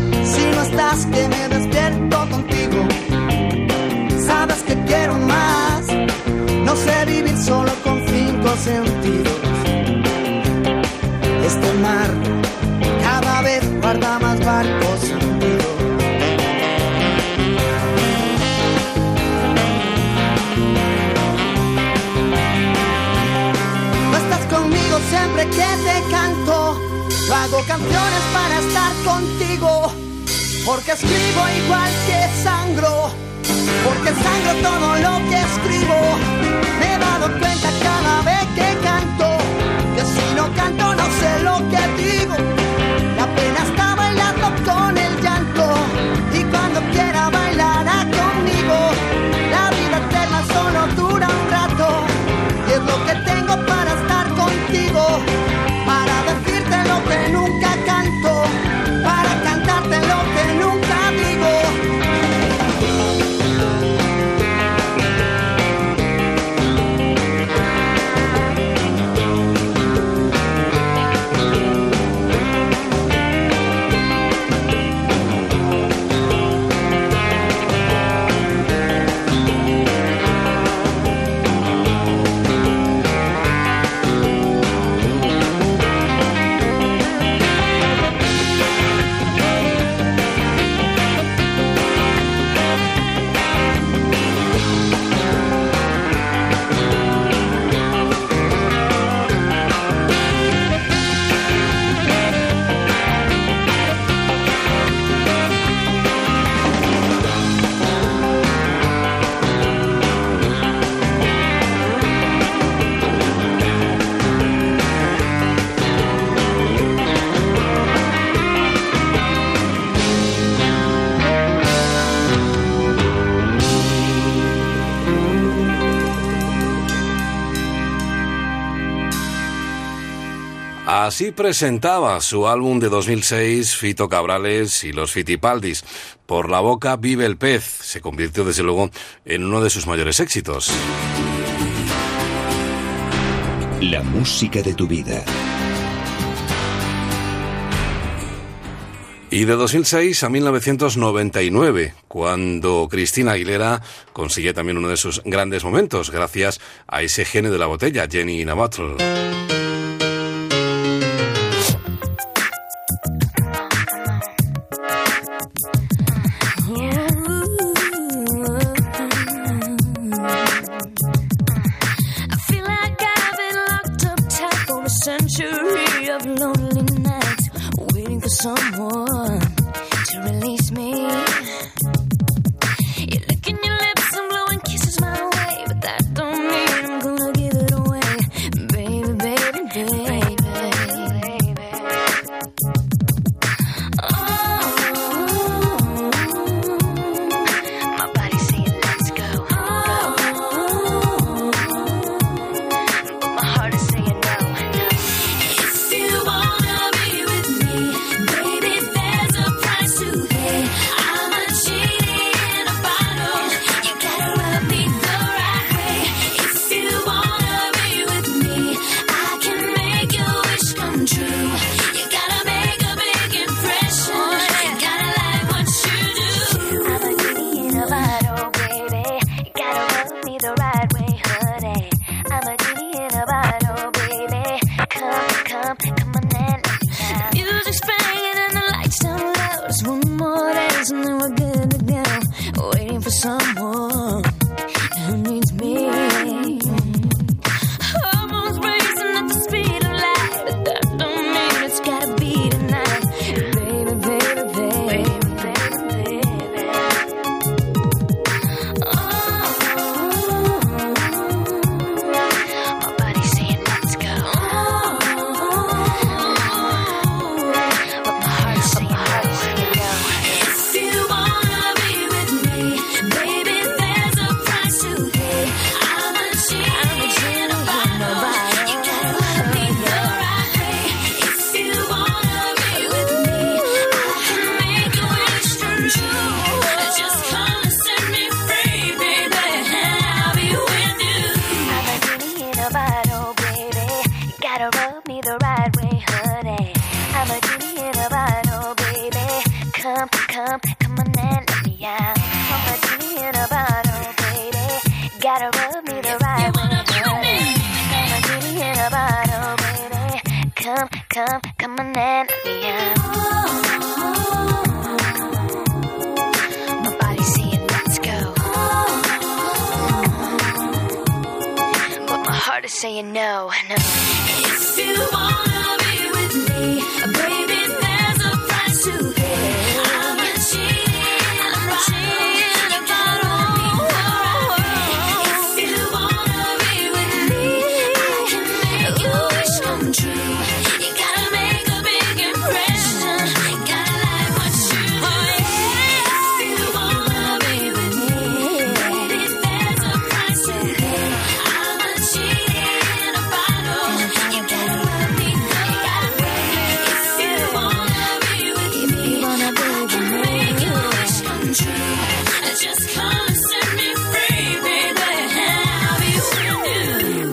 Speaker 15: sentidos. Este mar cada vez guarda más barcos hundidos. Estás conmigo siempre que te canto. Yo hago canciones para estar contigo. Porque escribo igual que sangro. Porque sangro todo lo que escribo. Me he dado cuenta cada vez que canto. Que si no canto
Speaker 1: Así presentaba su álbum de 2006 Fito Cabrales y los Fitipaldis. Por la boca vive el pez. Se convirtió desde luego en uno de sus mayores éxitos.
Speaker 6: La música de tu vida.
Speaker 1: Y de 2006 a 1999, cuando Cristina Aguilera consigue también uno de sus grandes momentos, gracias a ese genio de la botella, Jenny in a Bottle.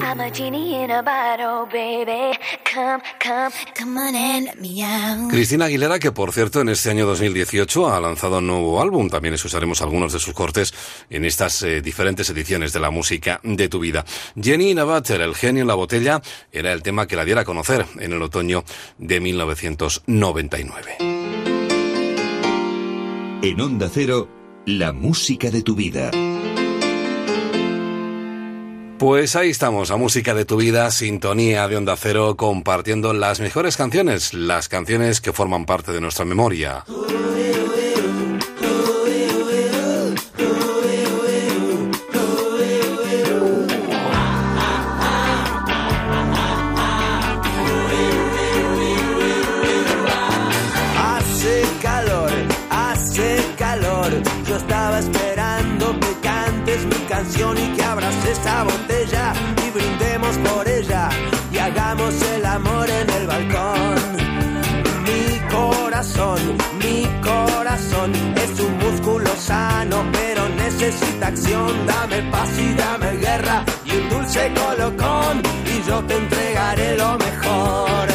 Speaker 16: I'm a
Speaker 17: genie in a bottle, baby. Come, come, come on and.
Speaker 1: Cristina Aguilera, que por cierto en este año 2018 ha lanzado un nuevo álbum. También les usaremos algunos de sus cortes en estas eh, diferentes ediciones de la música de tu vida. Jenny in a bottle, el genio en la botella, era el tema que la diera a conocer en el otoño de 1999.
Speaker 6: En Onda Cero, la música de tu vida.
Speaker 1: Pues ahí estamos, a música de tu vida, sintonía de Onda Cero, compartiendo las mejores canciones, las canciones que forman parte de nuestra memoria.
Speaker 18: necesita acción, dame paz y dame guerra y un dulce colocón y yo te entregaré lo mejor.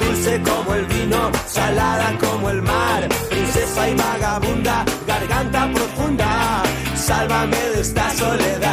Speaker 18: Dulce como el vino, salada como el mar, princesa y vagabunda, garganta profunda, sálvame de esta soledad.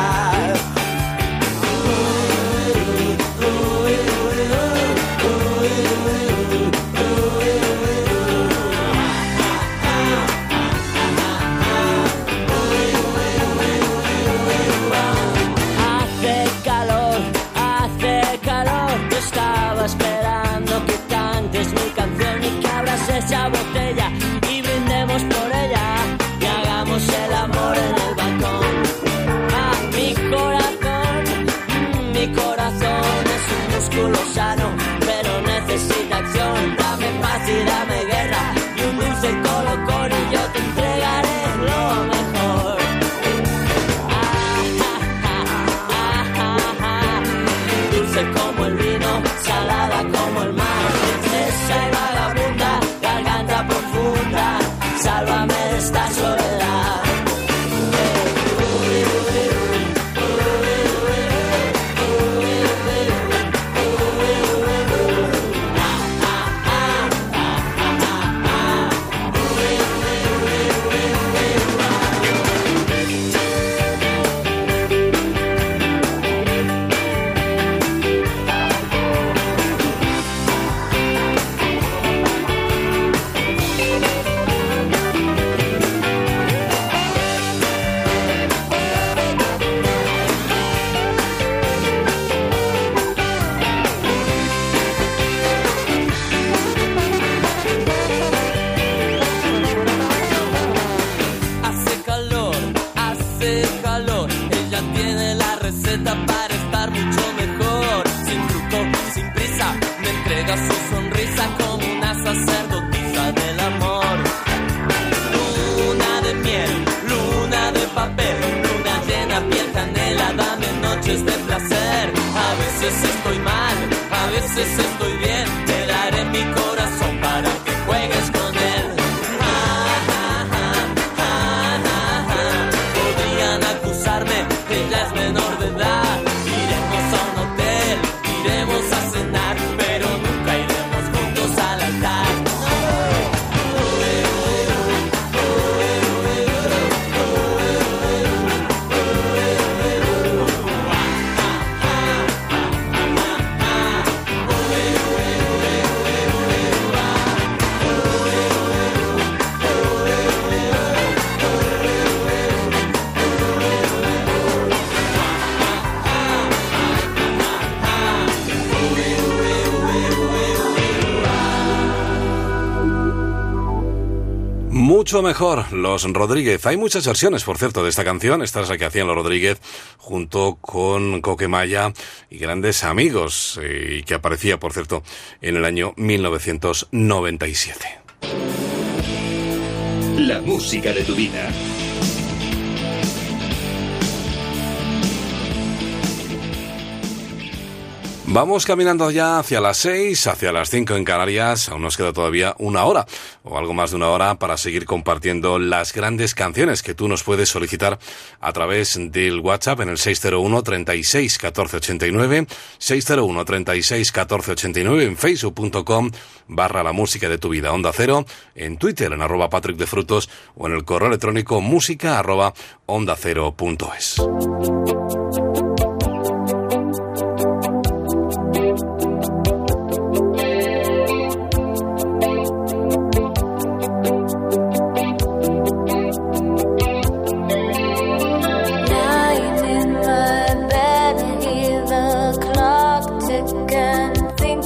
Speaker 1: Mucho mejor, los Rodríguez. Hay muchas versiones, por cierto, de esta canción. Esta es la que hacían los Rodríguez junto con Coquemaya y grandes amigos, eh, y que aparecía, por cierto, en el año 1997.
Speaker 6: La música de tu vida.
Speaker 1: Vamos caminando ya hacia las seis, hacia las cinco en Canarias. Aún nos queda todavía una hora o algo más de una hora para seguir compartiendo las grandes canciones que tú nos puedes solicitar a través del WhatsApp en el 601 36 14 89, 601 36 14 89 en facebook.com barra la música de tu vida onda cero, en Twitter en arroba Patrick de Frutos o en el correo electrónico música arroba onda cero punto es.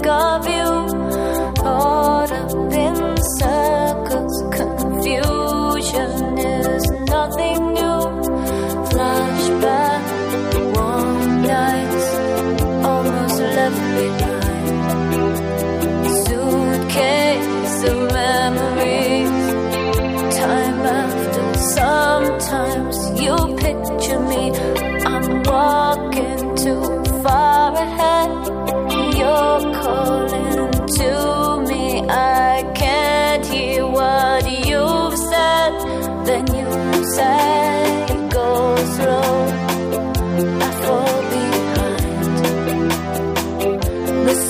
Speaker 7: And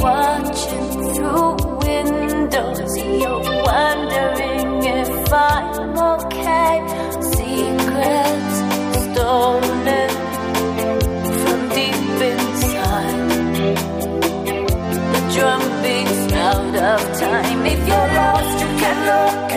Speaker 7: Watching through windows, you're wondering if I'm okay. Secrets stolen from deep inside. The of time. If you're lost, you can look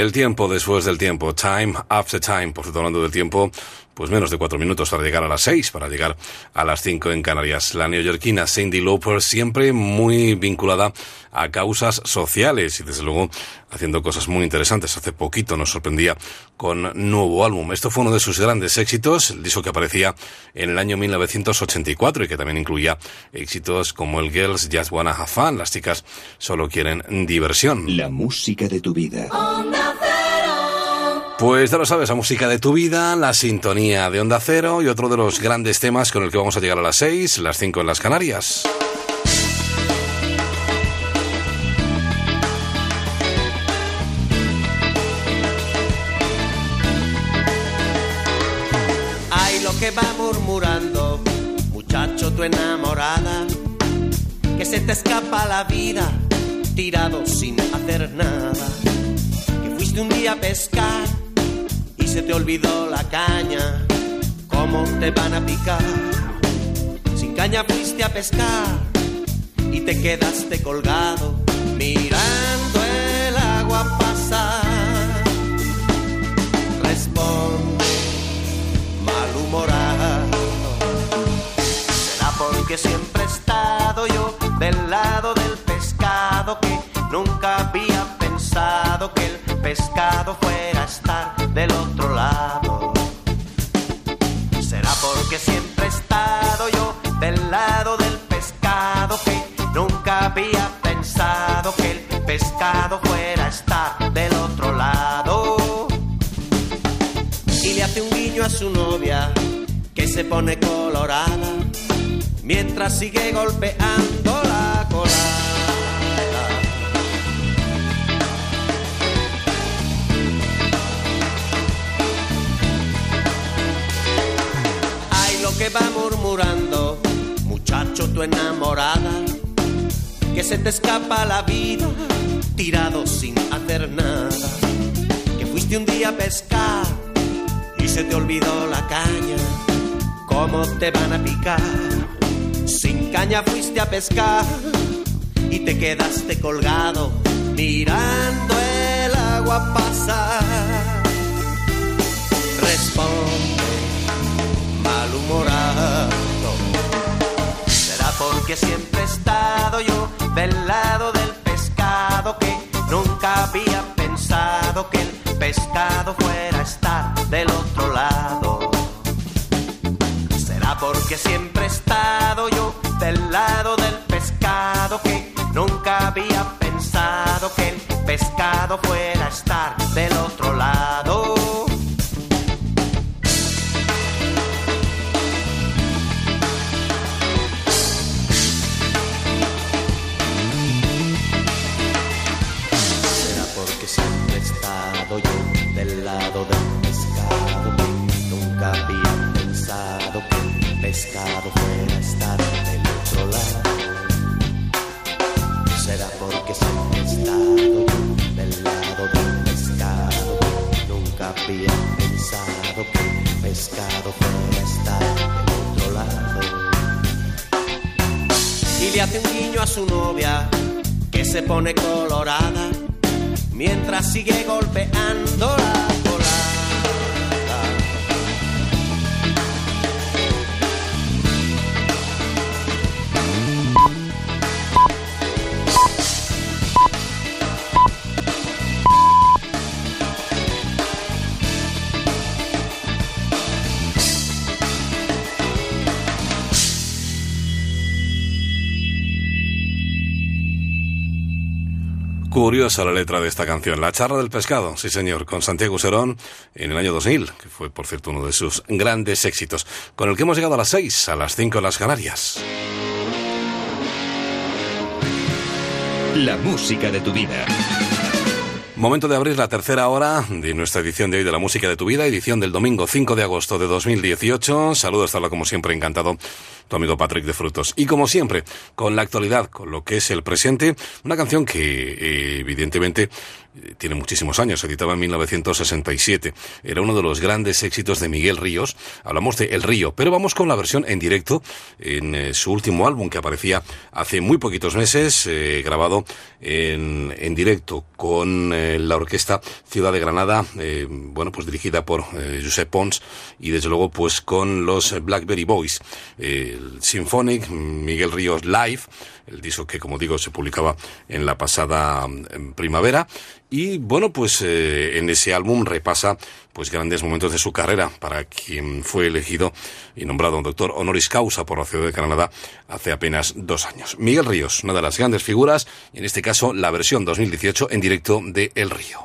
Speaker 1: El tiempo después del tiempo, time after time, por cierto, hablando del tiempo, pues menos de cuatro minutos para llegar a las seis, para llegar a las cinco en Canarias. La neoyorquina Cindy Lauper siempre muy vinculada a causas sociales y desde luego haciendo cosas muy interesantes. Hace poquito nos sorprendía con nuevo álbum. Esto fue uno de sus grandes éxitos, el disco que aparecía en el año 1984 y que también incluía éxitos como el Girls Just Wanna Have Fun, las chicas solo quieren diversión.
Speaker 6: La música de tu vida.
Speaker 1: Pues ya lo sabes, la música de tu vida, la sintonía de Onda Cero y otro de los grandes temas con el que vamos a llegar a las 6, las 5 en las Canarias.
Speaker 18: Ay, lo que va murmurando, muchacho, tu enamorada, que se te escapa la vida, tirado sin hacer nada. Que fuiste un día a pescar se te olvidó la caña, cómo te van a picar. Sin caña fuiste a pescar y te quedaste colgado, mirando el agua pasar. Responde malhumorado. Será porque siempre he estado yo del lado del pescado que nunca había pensado que el pescado fuera a estar del otro lado. Será porque siempre he estado yo del lado del pescado que nunca había pensado que el pescado fuera a estar del otro lado y le hace un guiño a su novia que se pone colorada mientras sigue golpeando la cola. Va murmurando, muchacho, tu enamorada, que se te escapa la vida tirado sin hacer nada, que fuiste un día a pescar y se te olvidó la caña, cómo te van a picar. Sin caña fuiste a pescar y te quedaste colgado mirando el agua pasar. Responde Porque siempre he estado yo del lado del pescado que nunca había pensado que el pescado fuera a estar del otro lado. Será porque siempre he estado yo del lado del pescado que nunca había pensado que el pescado fuera a estar del otro lado. Pescado fuera estar del otro lado. Será porque siempre he estado del lado del pescado nunca había pensado que el pescado fuera a estar del otro lado. Y le hace un guiño a su novia que se pone colorada mientras sigue golpeando
Speaker 1: Curiosa la letra de esta canción, La charla del pescado, sí señor, con Santiago Serón en el año 2000, que fue por cierto uno de sus grandes éxitos, con el que hemos llegado a las 6, a las 5 en las Canarias.
Speaker 6: La música de tu vida.
Speaker 1: Momento de abrir la tercera hora de nuestra edición de hoy de la música de tu vida, edición del domingo 5 de agosto de 2018. Saludos, hasta como siempre, encantado tu amigo Patrick de Frutos. Y como siempre, con la actualidad, con lo que es el presente, una canción que eh, evidentemente eh, tiene muchísimos años, se editaba en 1967. Era uno de los grandes éxitos de Miguel Ríos. Hablamos de El Río, pero vamos con la versión en directo en eh, su último álbum que aparecía hace muy poquitos meses, grabado en, en directo con la orquesta Ciudad de Granada, bueno, pues dirigida por Josep Pons y desde luego pues con los Blackberry Boys. Symphonic, Miguel Ríos Live, el disco que como digo se publicaba en la pasada mm, primavera y bueno pues eh, en ese álbum repasa pues grandes momentos de su carrera para quien fue elegido y nombrado doctor honoris causa por la ciudad de Granada hace apenas dos años. Miguel Ríos, una de las grandes figuras y en este caso la versión 2018 en directo de El Río.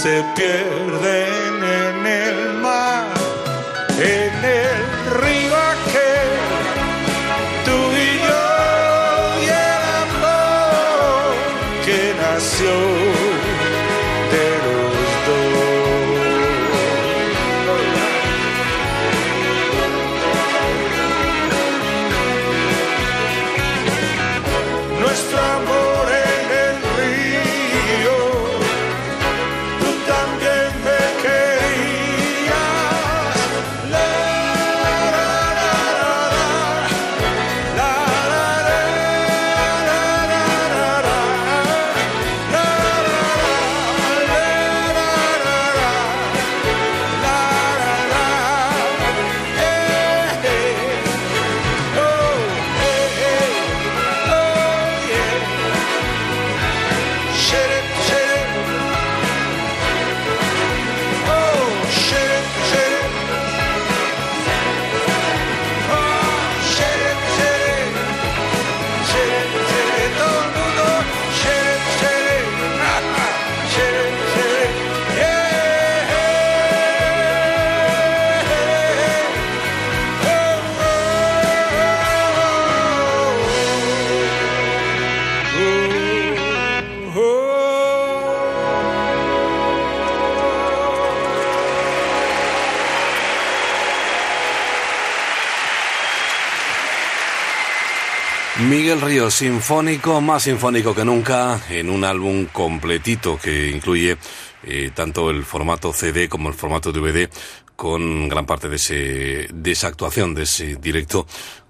Speaker 19: Se pierden
Speaker 1: sinfónico, más sinfónico que nunca, en un álbum completito que incluye eh, tanto el formato CD como el formato DVD, con gran parte de, ese, de esa actuación, de ese directo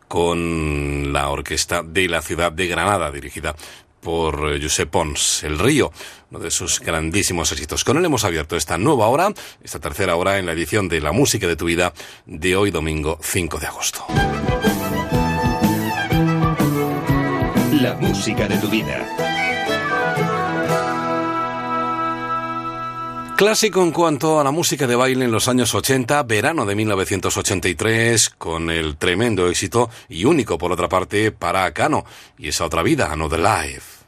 Speaker 1: con la orquesta de la ciudad de Granada, dirigida por Josep Pons, El Río, uno de sus grandísimos éxitos. Con él hemos abierto esta nueva hora, esta tercera hora en la edición de La Música de tu Vida de hoy domingo 5 de agosto.
Speaker 6: Música de tu vida.
Speaker 1: Clásico en cuanto a la música de baile en los años 80, verano de 1983, con el tremendo éxito y único por otra parte para Cano y esa otra vida, Another Life.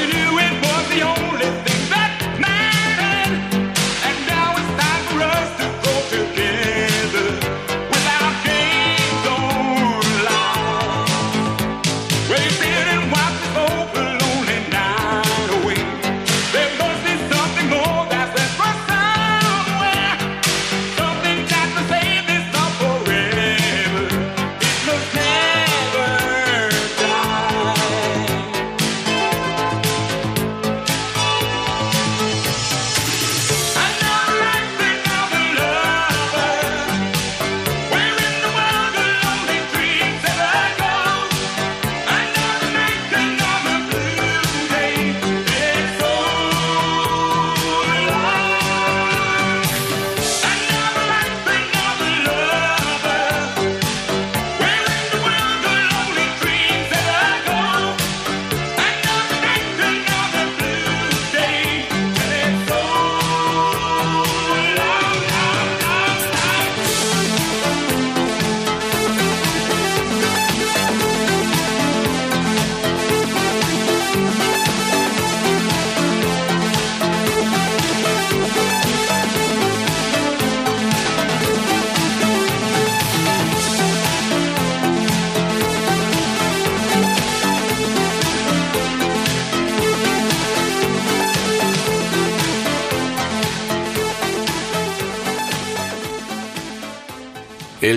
Speaker 19: You knew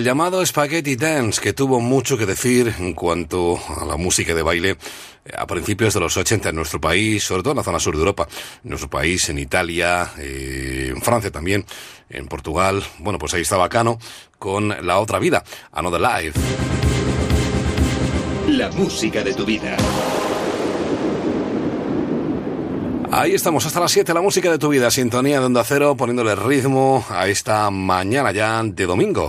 Speaker 1: el llamado Spaghetti Dance, que tuvo mucho que decir en cuanto a la música de baile eh, a principios de los 80 en nuestro país, sobre todo en la zona sur de Europa, en nuestro país, en Italia, eh, en Francia también, en Portugal. Bueno, pues ahí estaba Cano con La Otra Vida, Another Life.
Speaker 6: La música de tu vida.
Speaker 20: Ahí estamos, hasta las 7, la música de tu vida, sintonía de onda cero, poniéndole ritmo a esta mañana ya de domingo.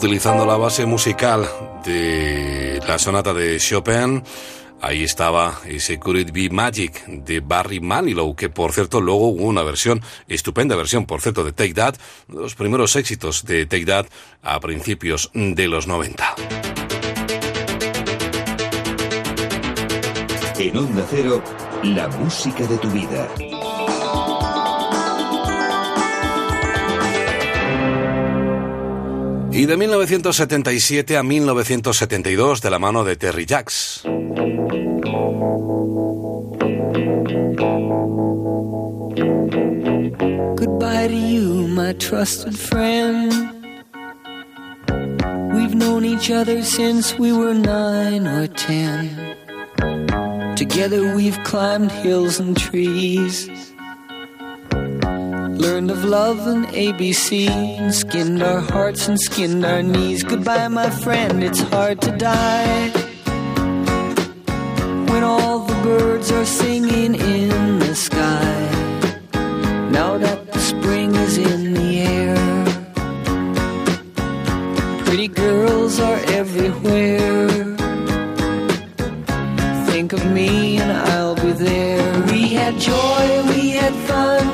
Speaker 20: utilizando la base musical de la sonata de Chopin. Ahí estaba ese Could It Be Magic de Barry Manilow, que por cierto luego hubo una versión, estupenda versión por cierto de Take That, los primeros éxitos de Take That a principios de los 90.
Speaker 6: En Onda Cero, la música de tu vida.
Speaker 20: Y de 1977 a 1972 de la mano de Terry Jacks.
Speaker 21: Goodbye to you, my trusted friend. We've known each other since we were nine or ten. Together we've climbed hills and trees. Learned of love and ABC, and skinned our hearts and skinned our knees. Goodbye, my friend, it's hard to die. When all the birds are singing in the sky. Now that the spring is in the air, pretty girls are everywhere. Think of me and I'll be there. We had joy, we had fun,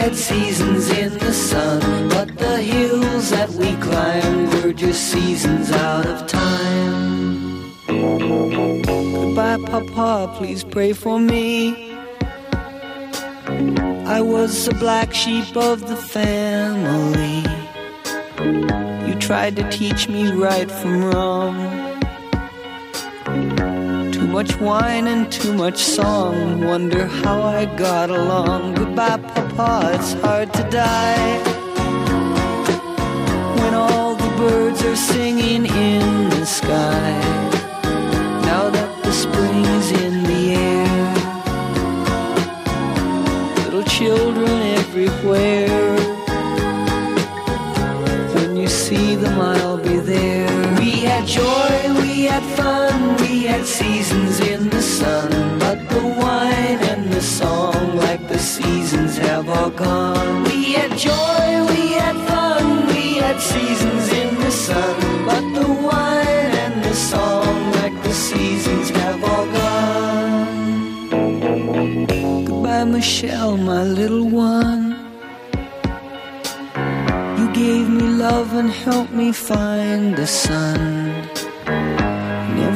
Speaker 21: had seasons in the sun. But the hills that we climbed were just seasons out of time. Goodbye, Papa, please pray for me. I was the black sheep of the family. You tried to teach me right from wrong. Much wine and too much song. Wonder how I got along. Goodbye, Papa, it's hard to die. When all the birds are singing in the sky. Now that the spring is in the air. Little children everywhere. When you see them, I'll be there. We had joy, we had fun, had seasons in the sun. But the wine and the song, like the seasons, have all gone. We had joy, we had fun, we had seasons in the sun. But the wine and the song, like the seasons, have all gone. Goodbye, Michelle, my little one. You gave me love and helped me find the sun.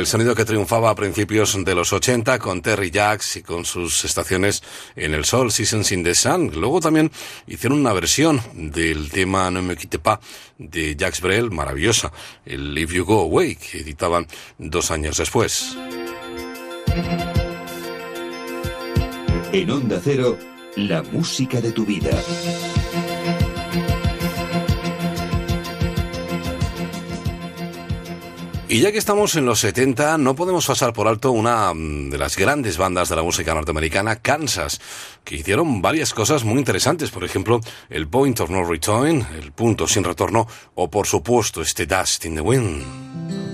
Speaker 1: El sonido que triunfaba a principios de los 80 con Terry Jacks y con sus estaciones en el sol, Seasons in the Sun. Luego también hicieron una versión del tema No me quite pas de Jacques Brel, maravillosa, el If You Go Away, que editaban dos años después.
Speaker 6: En Onda Cero, la música de tu vida.
Speaker 1: Y ya que estamos en los 70, no podemos pasar por alto una mm, de las grandes bandas de la música norteamericana, Kansas, que hicieron varias cosas muy interesantes. Por ejemplo, el Point of No Return, el punto sin retorno, o por supuesto este Dust in the Wind.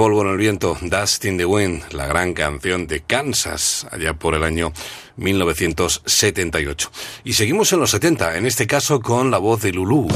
Speaker 7: Polvo en el viento, Dust in the Wind, la gran canción de Kansas, allá por el año 1978. Y seguimos en los 70, en este caso con la voz de Lulú.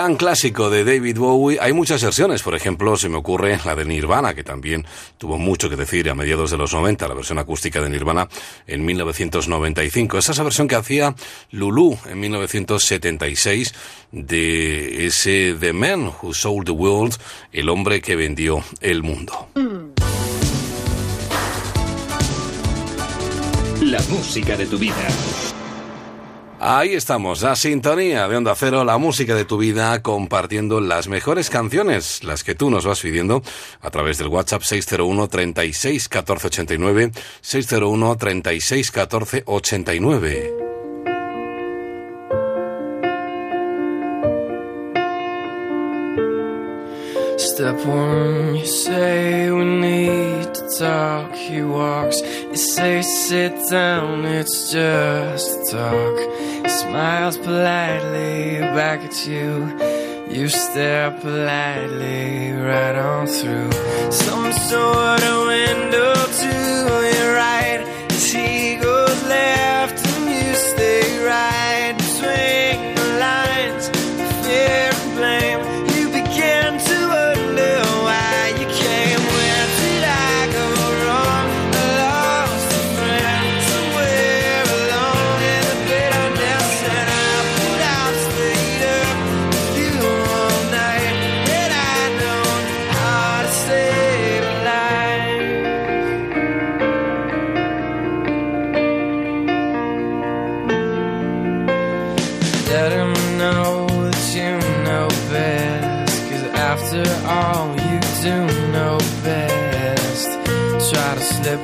Speaker 7: Gran clásico de David Bowie, hay muchas versiones, por ejemplo, se me ocurre la de Nirvana, que también tuvo mucho que decir a mediados de los 90, la versión acústica de Nirvana en 1995. Esa es la versión que hacía Lulu en 1976 de ese The Man Who Sold the World, el hombre que vendió el mundo.
Speaker 6: La música de tu vida.
Speaker 7: Ahí estamos, la sintonía de Onda Cero, la música de tu vida, compartiendo las mejores canciones, las que tú nos vas pidiendo a través del WhatsApp 601 36 14 89, 601 36 14 89.
Speaker 20: Step one, you say we need talk. He walks, you say sit down, it's just talk. He smiles politely back at you. You stare politely right on through some sort of window to your right. As he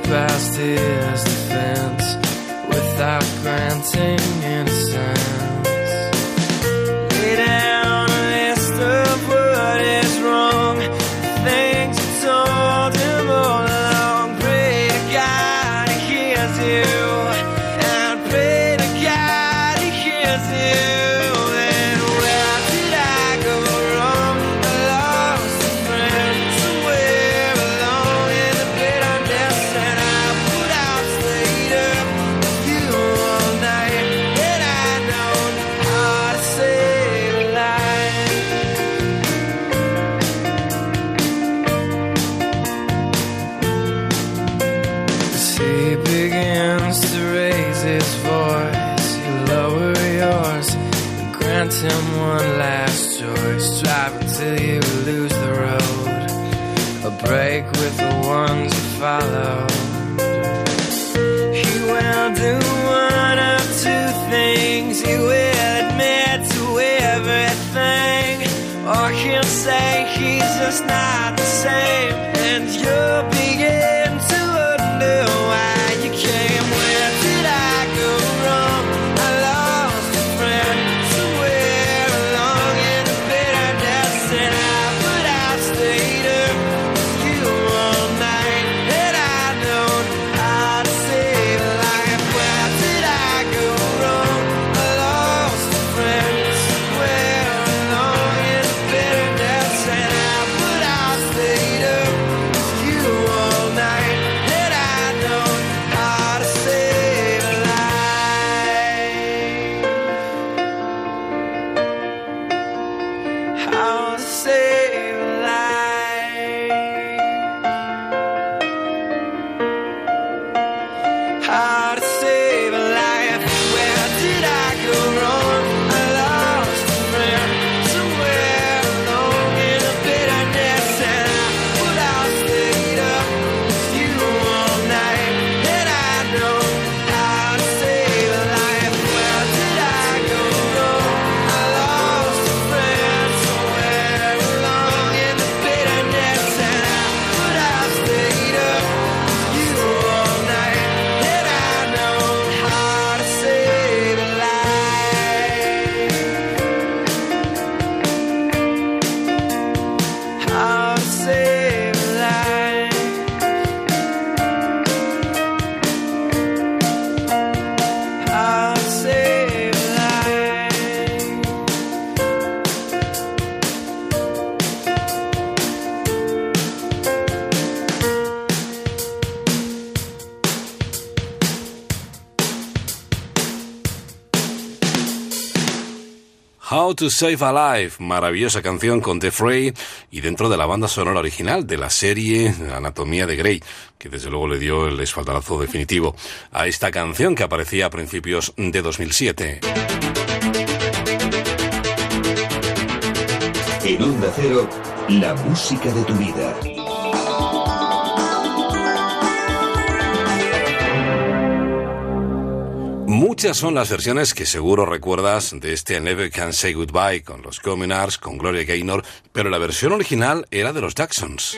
Speaker 20: past his defense without granting followed. He will do one of two things. He will admit to everything, or he'll say he's just not the same. And you're How to Save a Life,
Speaker 1: maravillosa canción con The Frey y dentro de la banda sonora original de la serie Anatomía de Grey, que desde luego le dio el espaldarazo definitivo a esta canción que aparecía a principios de 2007.
Speaker 6: En Onda Cero, la música de tu vida.
Speaker 1: Muchas son las versiones que seguro recuerdas de este Never Can Say Goodbye con los Communards, con Gloria Gaynor, pero la versión original era de los Jacksons.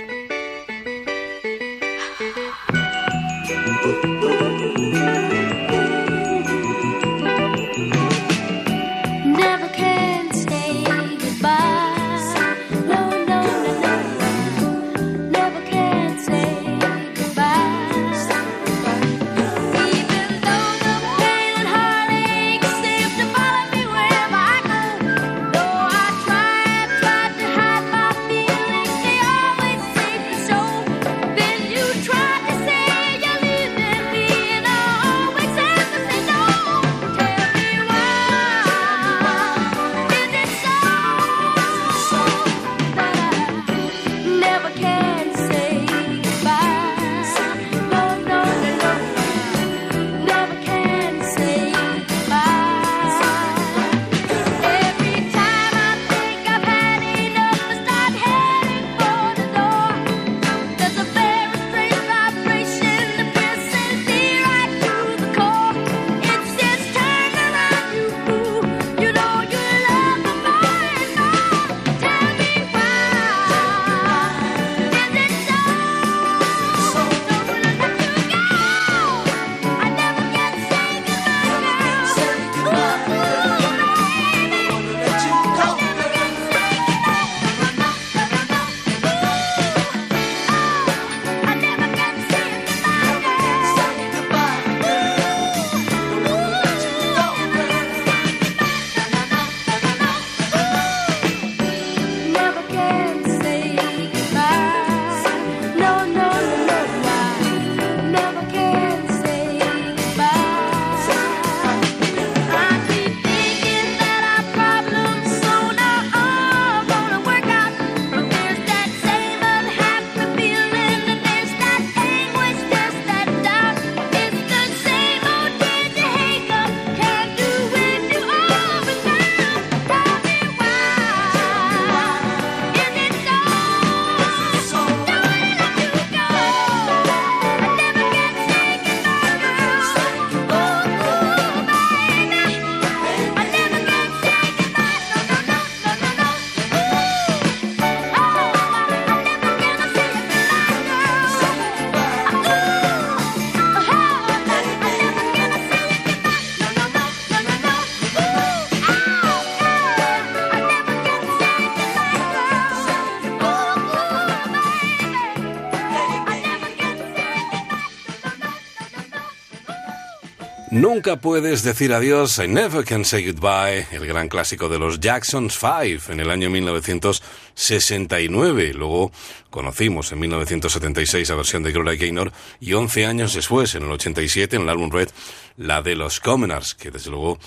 Speaker 21: Nunca puedes decir adiós, I never can say goodbye, el gran clásico de los Jacksons 5 en el año 1969. Luego conocimos en 1976 la versión de Gloria Gaynor y 11 años después, en el 87, en el álbum Red, la de los Commoners, que desde luego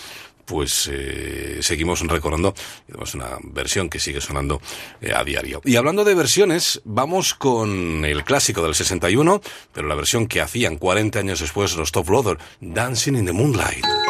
Speaker 21: pues eh, seguimos recordando, es una versión que sigue sonando eh, a diario. Y hablando de versiones, vamos con el clásico del 61, pero la versión que hacían 40 años después los Top Brother, Dancing in the Moonlight.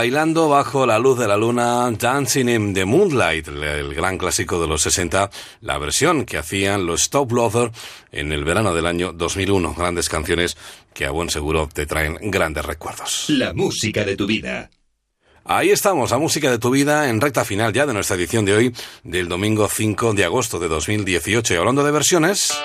Speaker 21: Bailando bajo la luz de la luna, Dancing in the Moonlight, el, gran clásico de los 60, la versión que hacían los Stop Lover en el verano del año 2001. Grandes canciones que a buen seguro te traen grandes recuerdos.
Speaker 6: La música de tu vida.
Speaker 21: Ahí estamos, la música de tu vida en recta final ya de nuestra edición de hoy, del domingo 5 de agosto de 2018. Y hablando de versiones...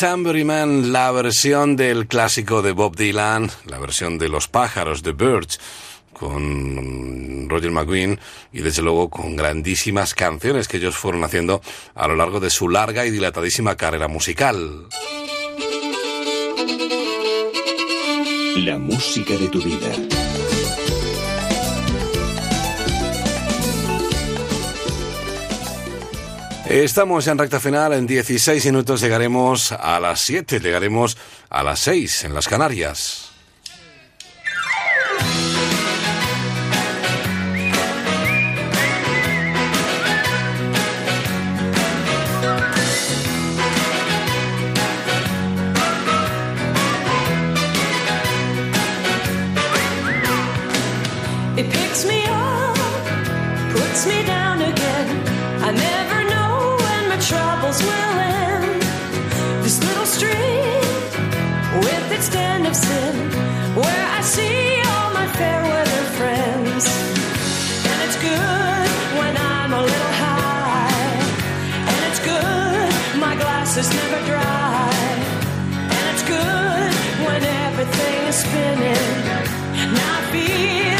Speaker 22: Tambourine
Speaker 1: la versión del clásico de Bob Dylan, la versión de Los pájaros, de Birds, con Roger McGuinn y desde luego con grandísimas canciones que ellos fueron haciendo a lo largo de su larga y dilatadísima carrera musical.
Speaker 6: La música de tu vida.
Speaker 1: Estamos en recta final, en 16 minutos llegaremos a las 7, llegaremos a las 6 en las Canarias.
Speaker 16: glass is never dry. And it's good when everything is spinning. Now I feel.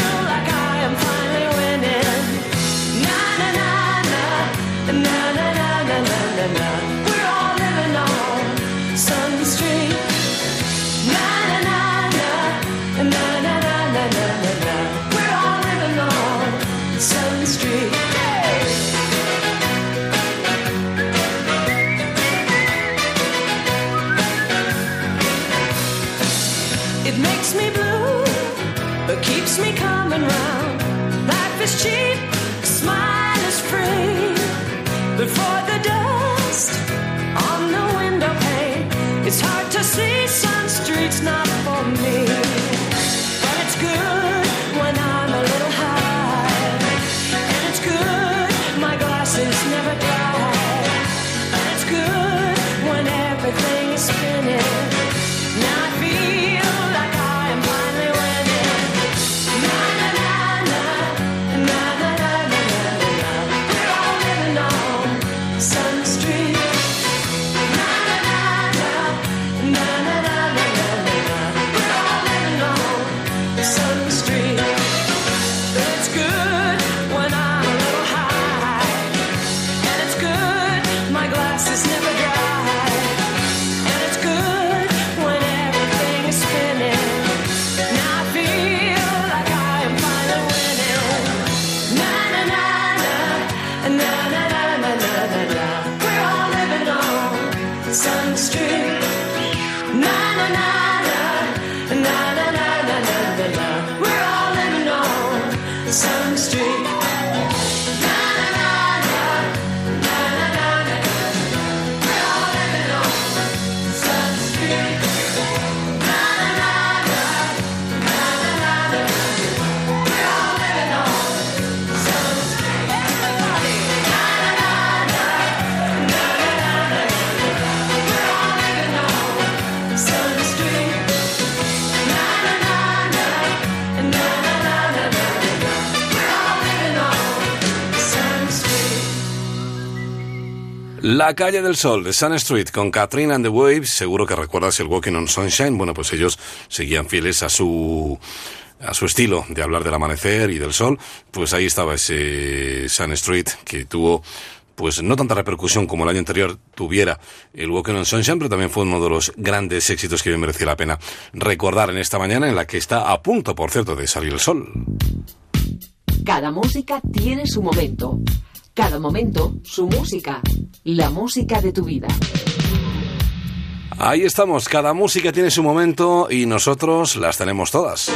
Speaker 7: La calle del sol de Sun Street con Katrina and the Waves. Seguro que recuerdas el Walking on Sunshine. Bueno, pues ellos seguían fieles a su a su estilo de hablar del amanecer y del sol, pues ahí estaba ese Sun Street que tuvo pues no tanta repercusión como el año anterior tuviera el Walking on Sunshine, pero también fue uno de los grandes éxitos que bien merecía la pena recordar en esta mañana en la que está a punto, por cierto, de salir el sol.
Speaker 3: Cada música tiene su momento. Cada momento, su música. La música de tu vida.
Speaker 7: Ahí estamos, cada música tiene su momento y nosotros las tenemos todas.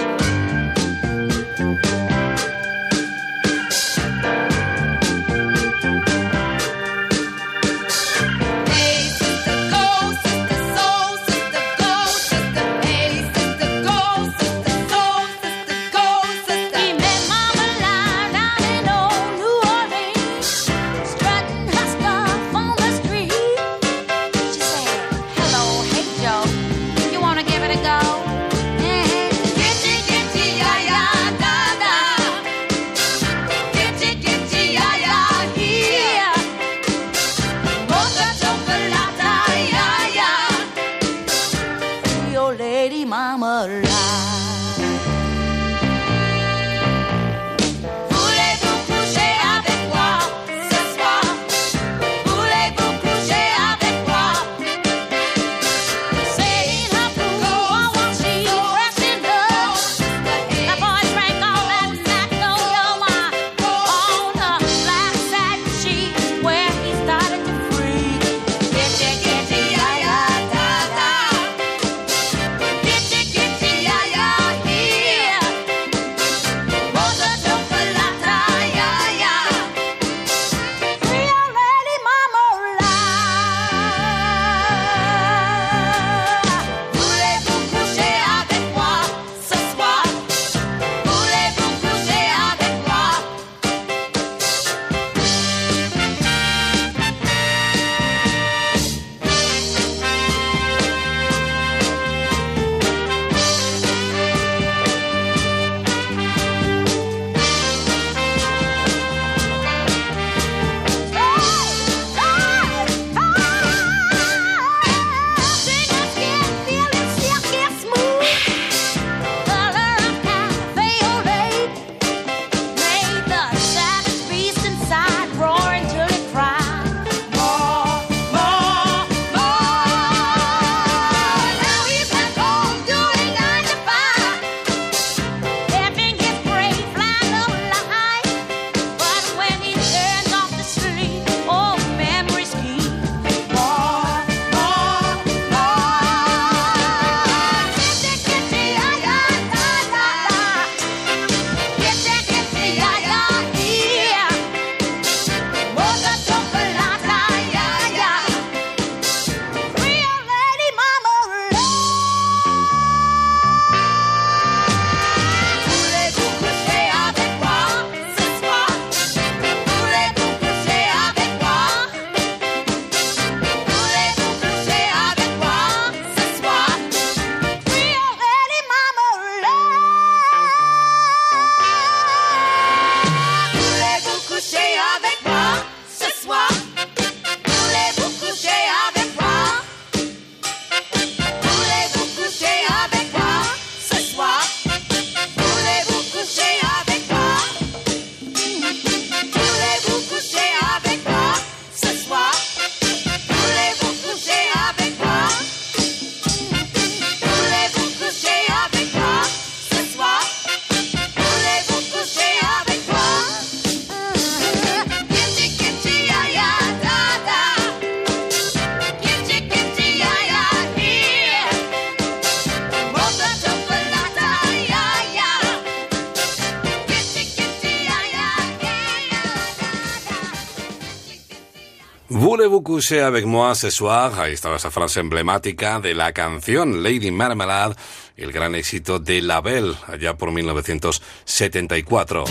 Speaker 1: Coucher avec moi ce soir?
Speaker 7: Ahí estaba esa frase emblemática de la canción Lady Marmalade, el gran éxito de La Belle, allá por 1974.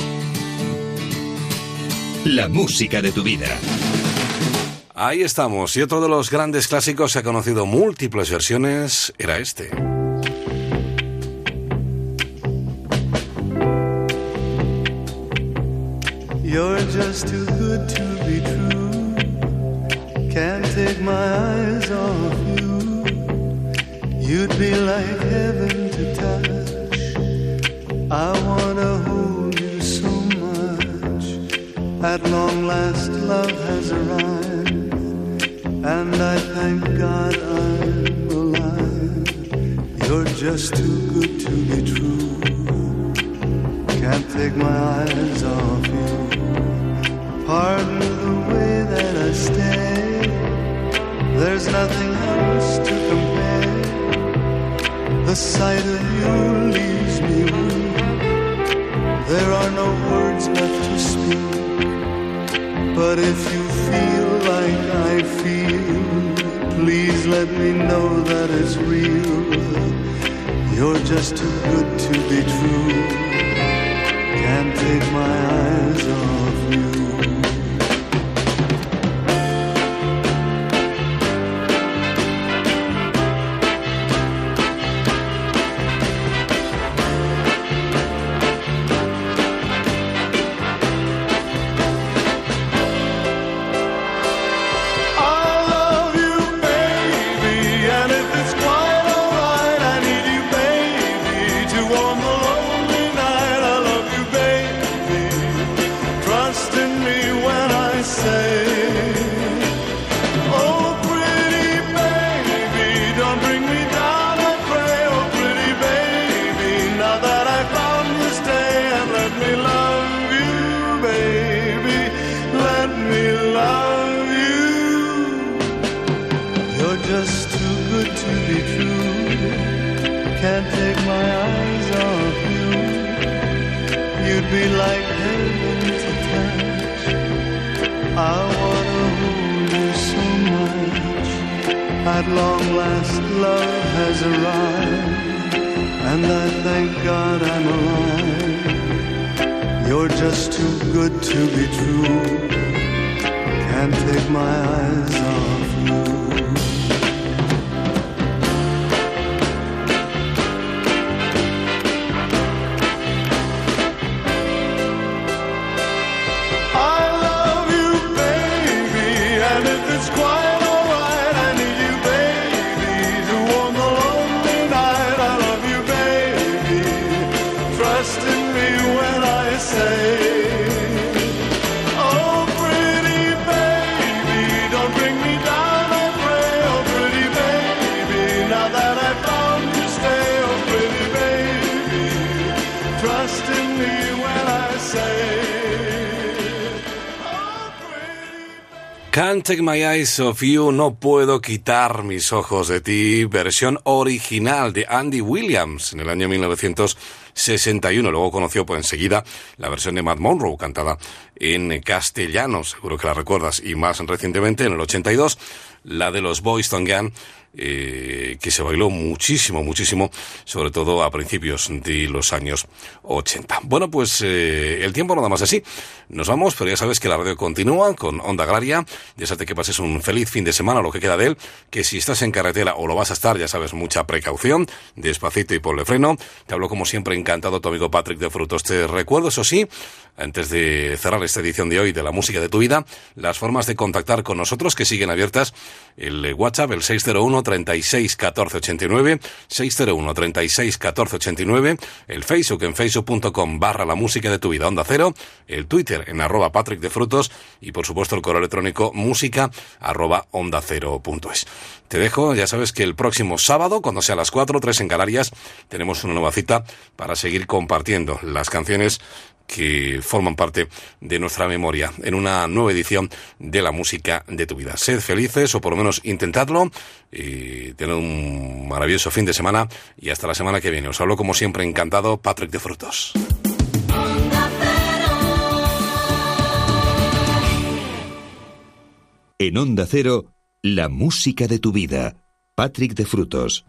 Speaker 6: La música de tu vida.
Speaker 7: Ahí estamos, y otro de los grandes clásicos que ha conocido múltiples versiones era este.
Speaker 23: Can't
Speaker 8: Take My Eyes Off You, no
Speaker 1: puedo quitar mis ojos de ti, versión original de Andy Williams en el año 1961. Luego conoció pues enseguida la versión de Matt Monroe cantada en castellano, seguro que la recuerdas, y más recientemente en el 82 la de los Boys Gun, eh, que se bailó muchísimo, muchísimo, sobre todo a principios de los años 80. Bueno, pues eh, el tiempo nada más así. Nos vamos, pero ya sabes que la radio continúa con Onda Agraria. Deseate que pases un feliz fin de semana, lo que queda de él, que si estás en carretera o lo vas a estar, ya sabes, mucha precaución, despacito y ponle freno. Te hablo como siempre encantado tu amigo Patrick de Frutos. Te recuerdo, eso sí, antes de cerrar esta edición de hoy de la música de tu vida, las formas de contactar con nosotros que siguen abiertas. El WhatsApp, el 601 36 14 89, 601 36 14 89, el Facebook en facebook.com barra la música de tu vida onda cero, el Twitter en arroba Patrick de Frutos y por supuesto el correo electrónico música arroba onda cero punto es. Te dejo, ya sabes que el próximo sábado, cuando sea las 4, 3 en Canarias, tenemos una nueva cita para seguir compartiendo las canciones que forman parte de nuestra memoria en una nueva edición de la música de tu vida. Sed felices o por lo menos intentadlo y tened un maravilloso fin de semana y hasta la semana que viene. Os hablo como siempre encantado, Patrick de Frutos.
Speaker 6: En Onda Cero, la música de tu vida. Patrick de Frutos.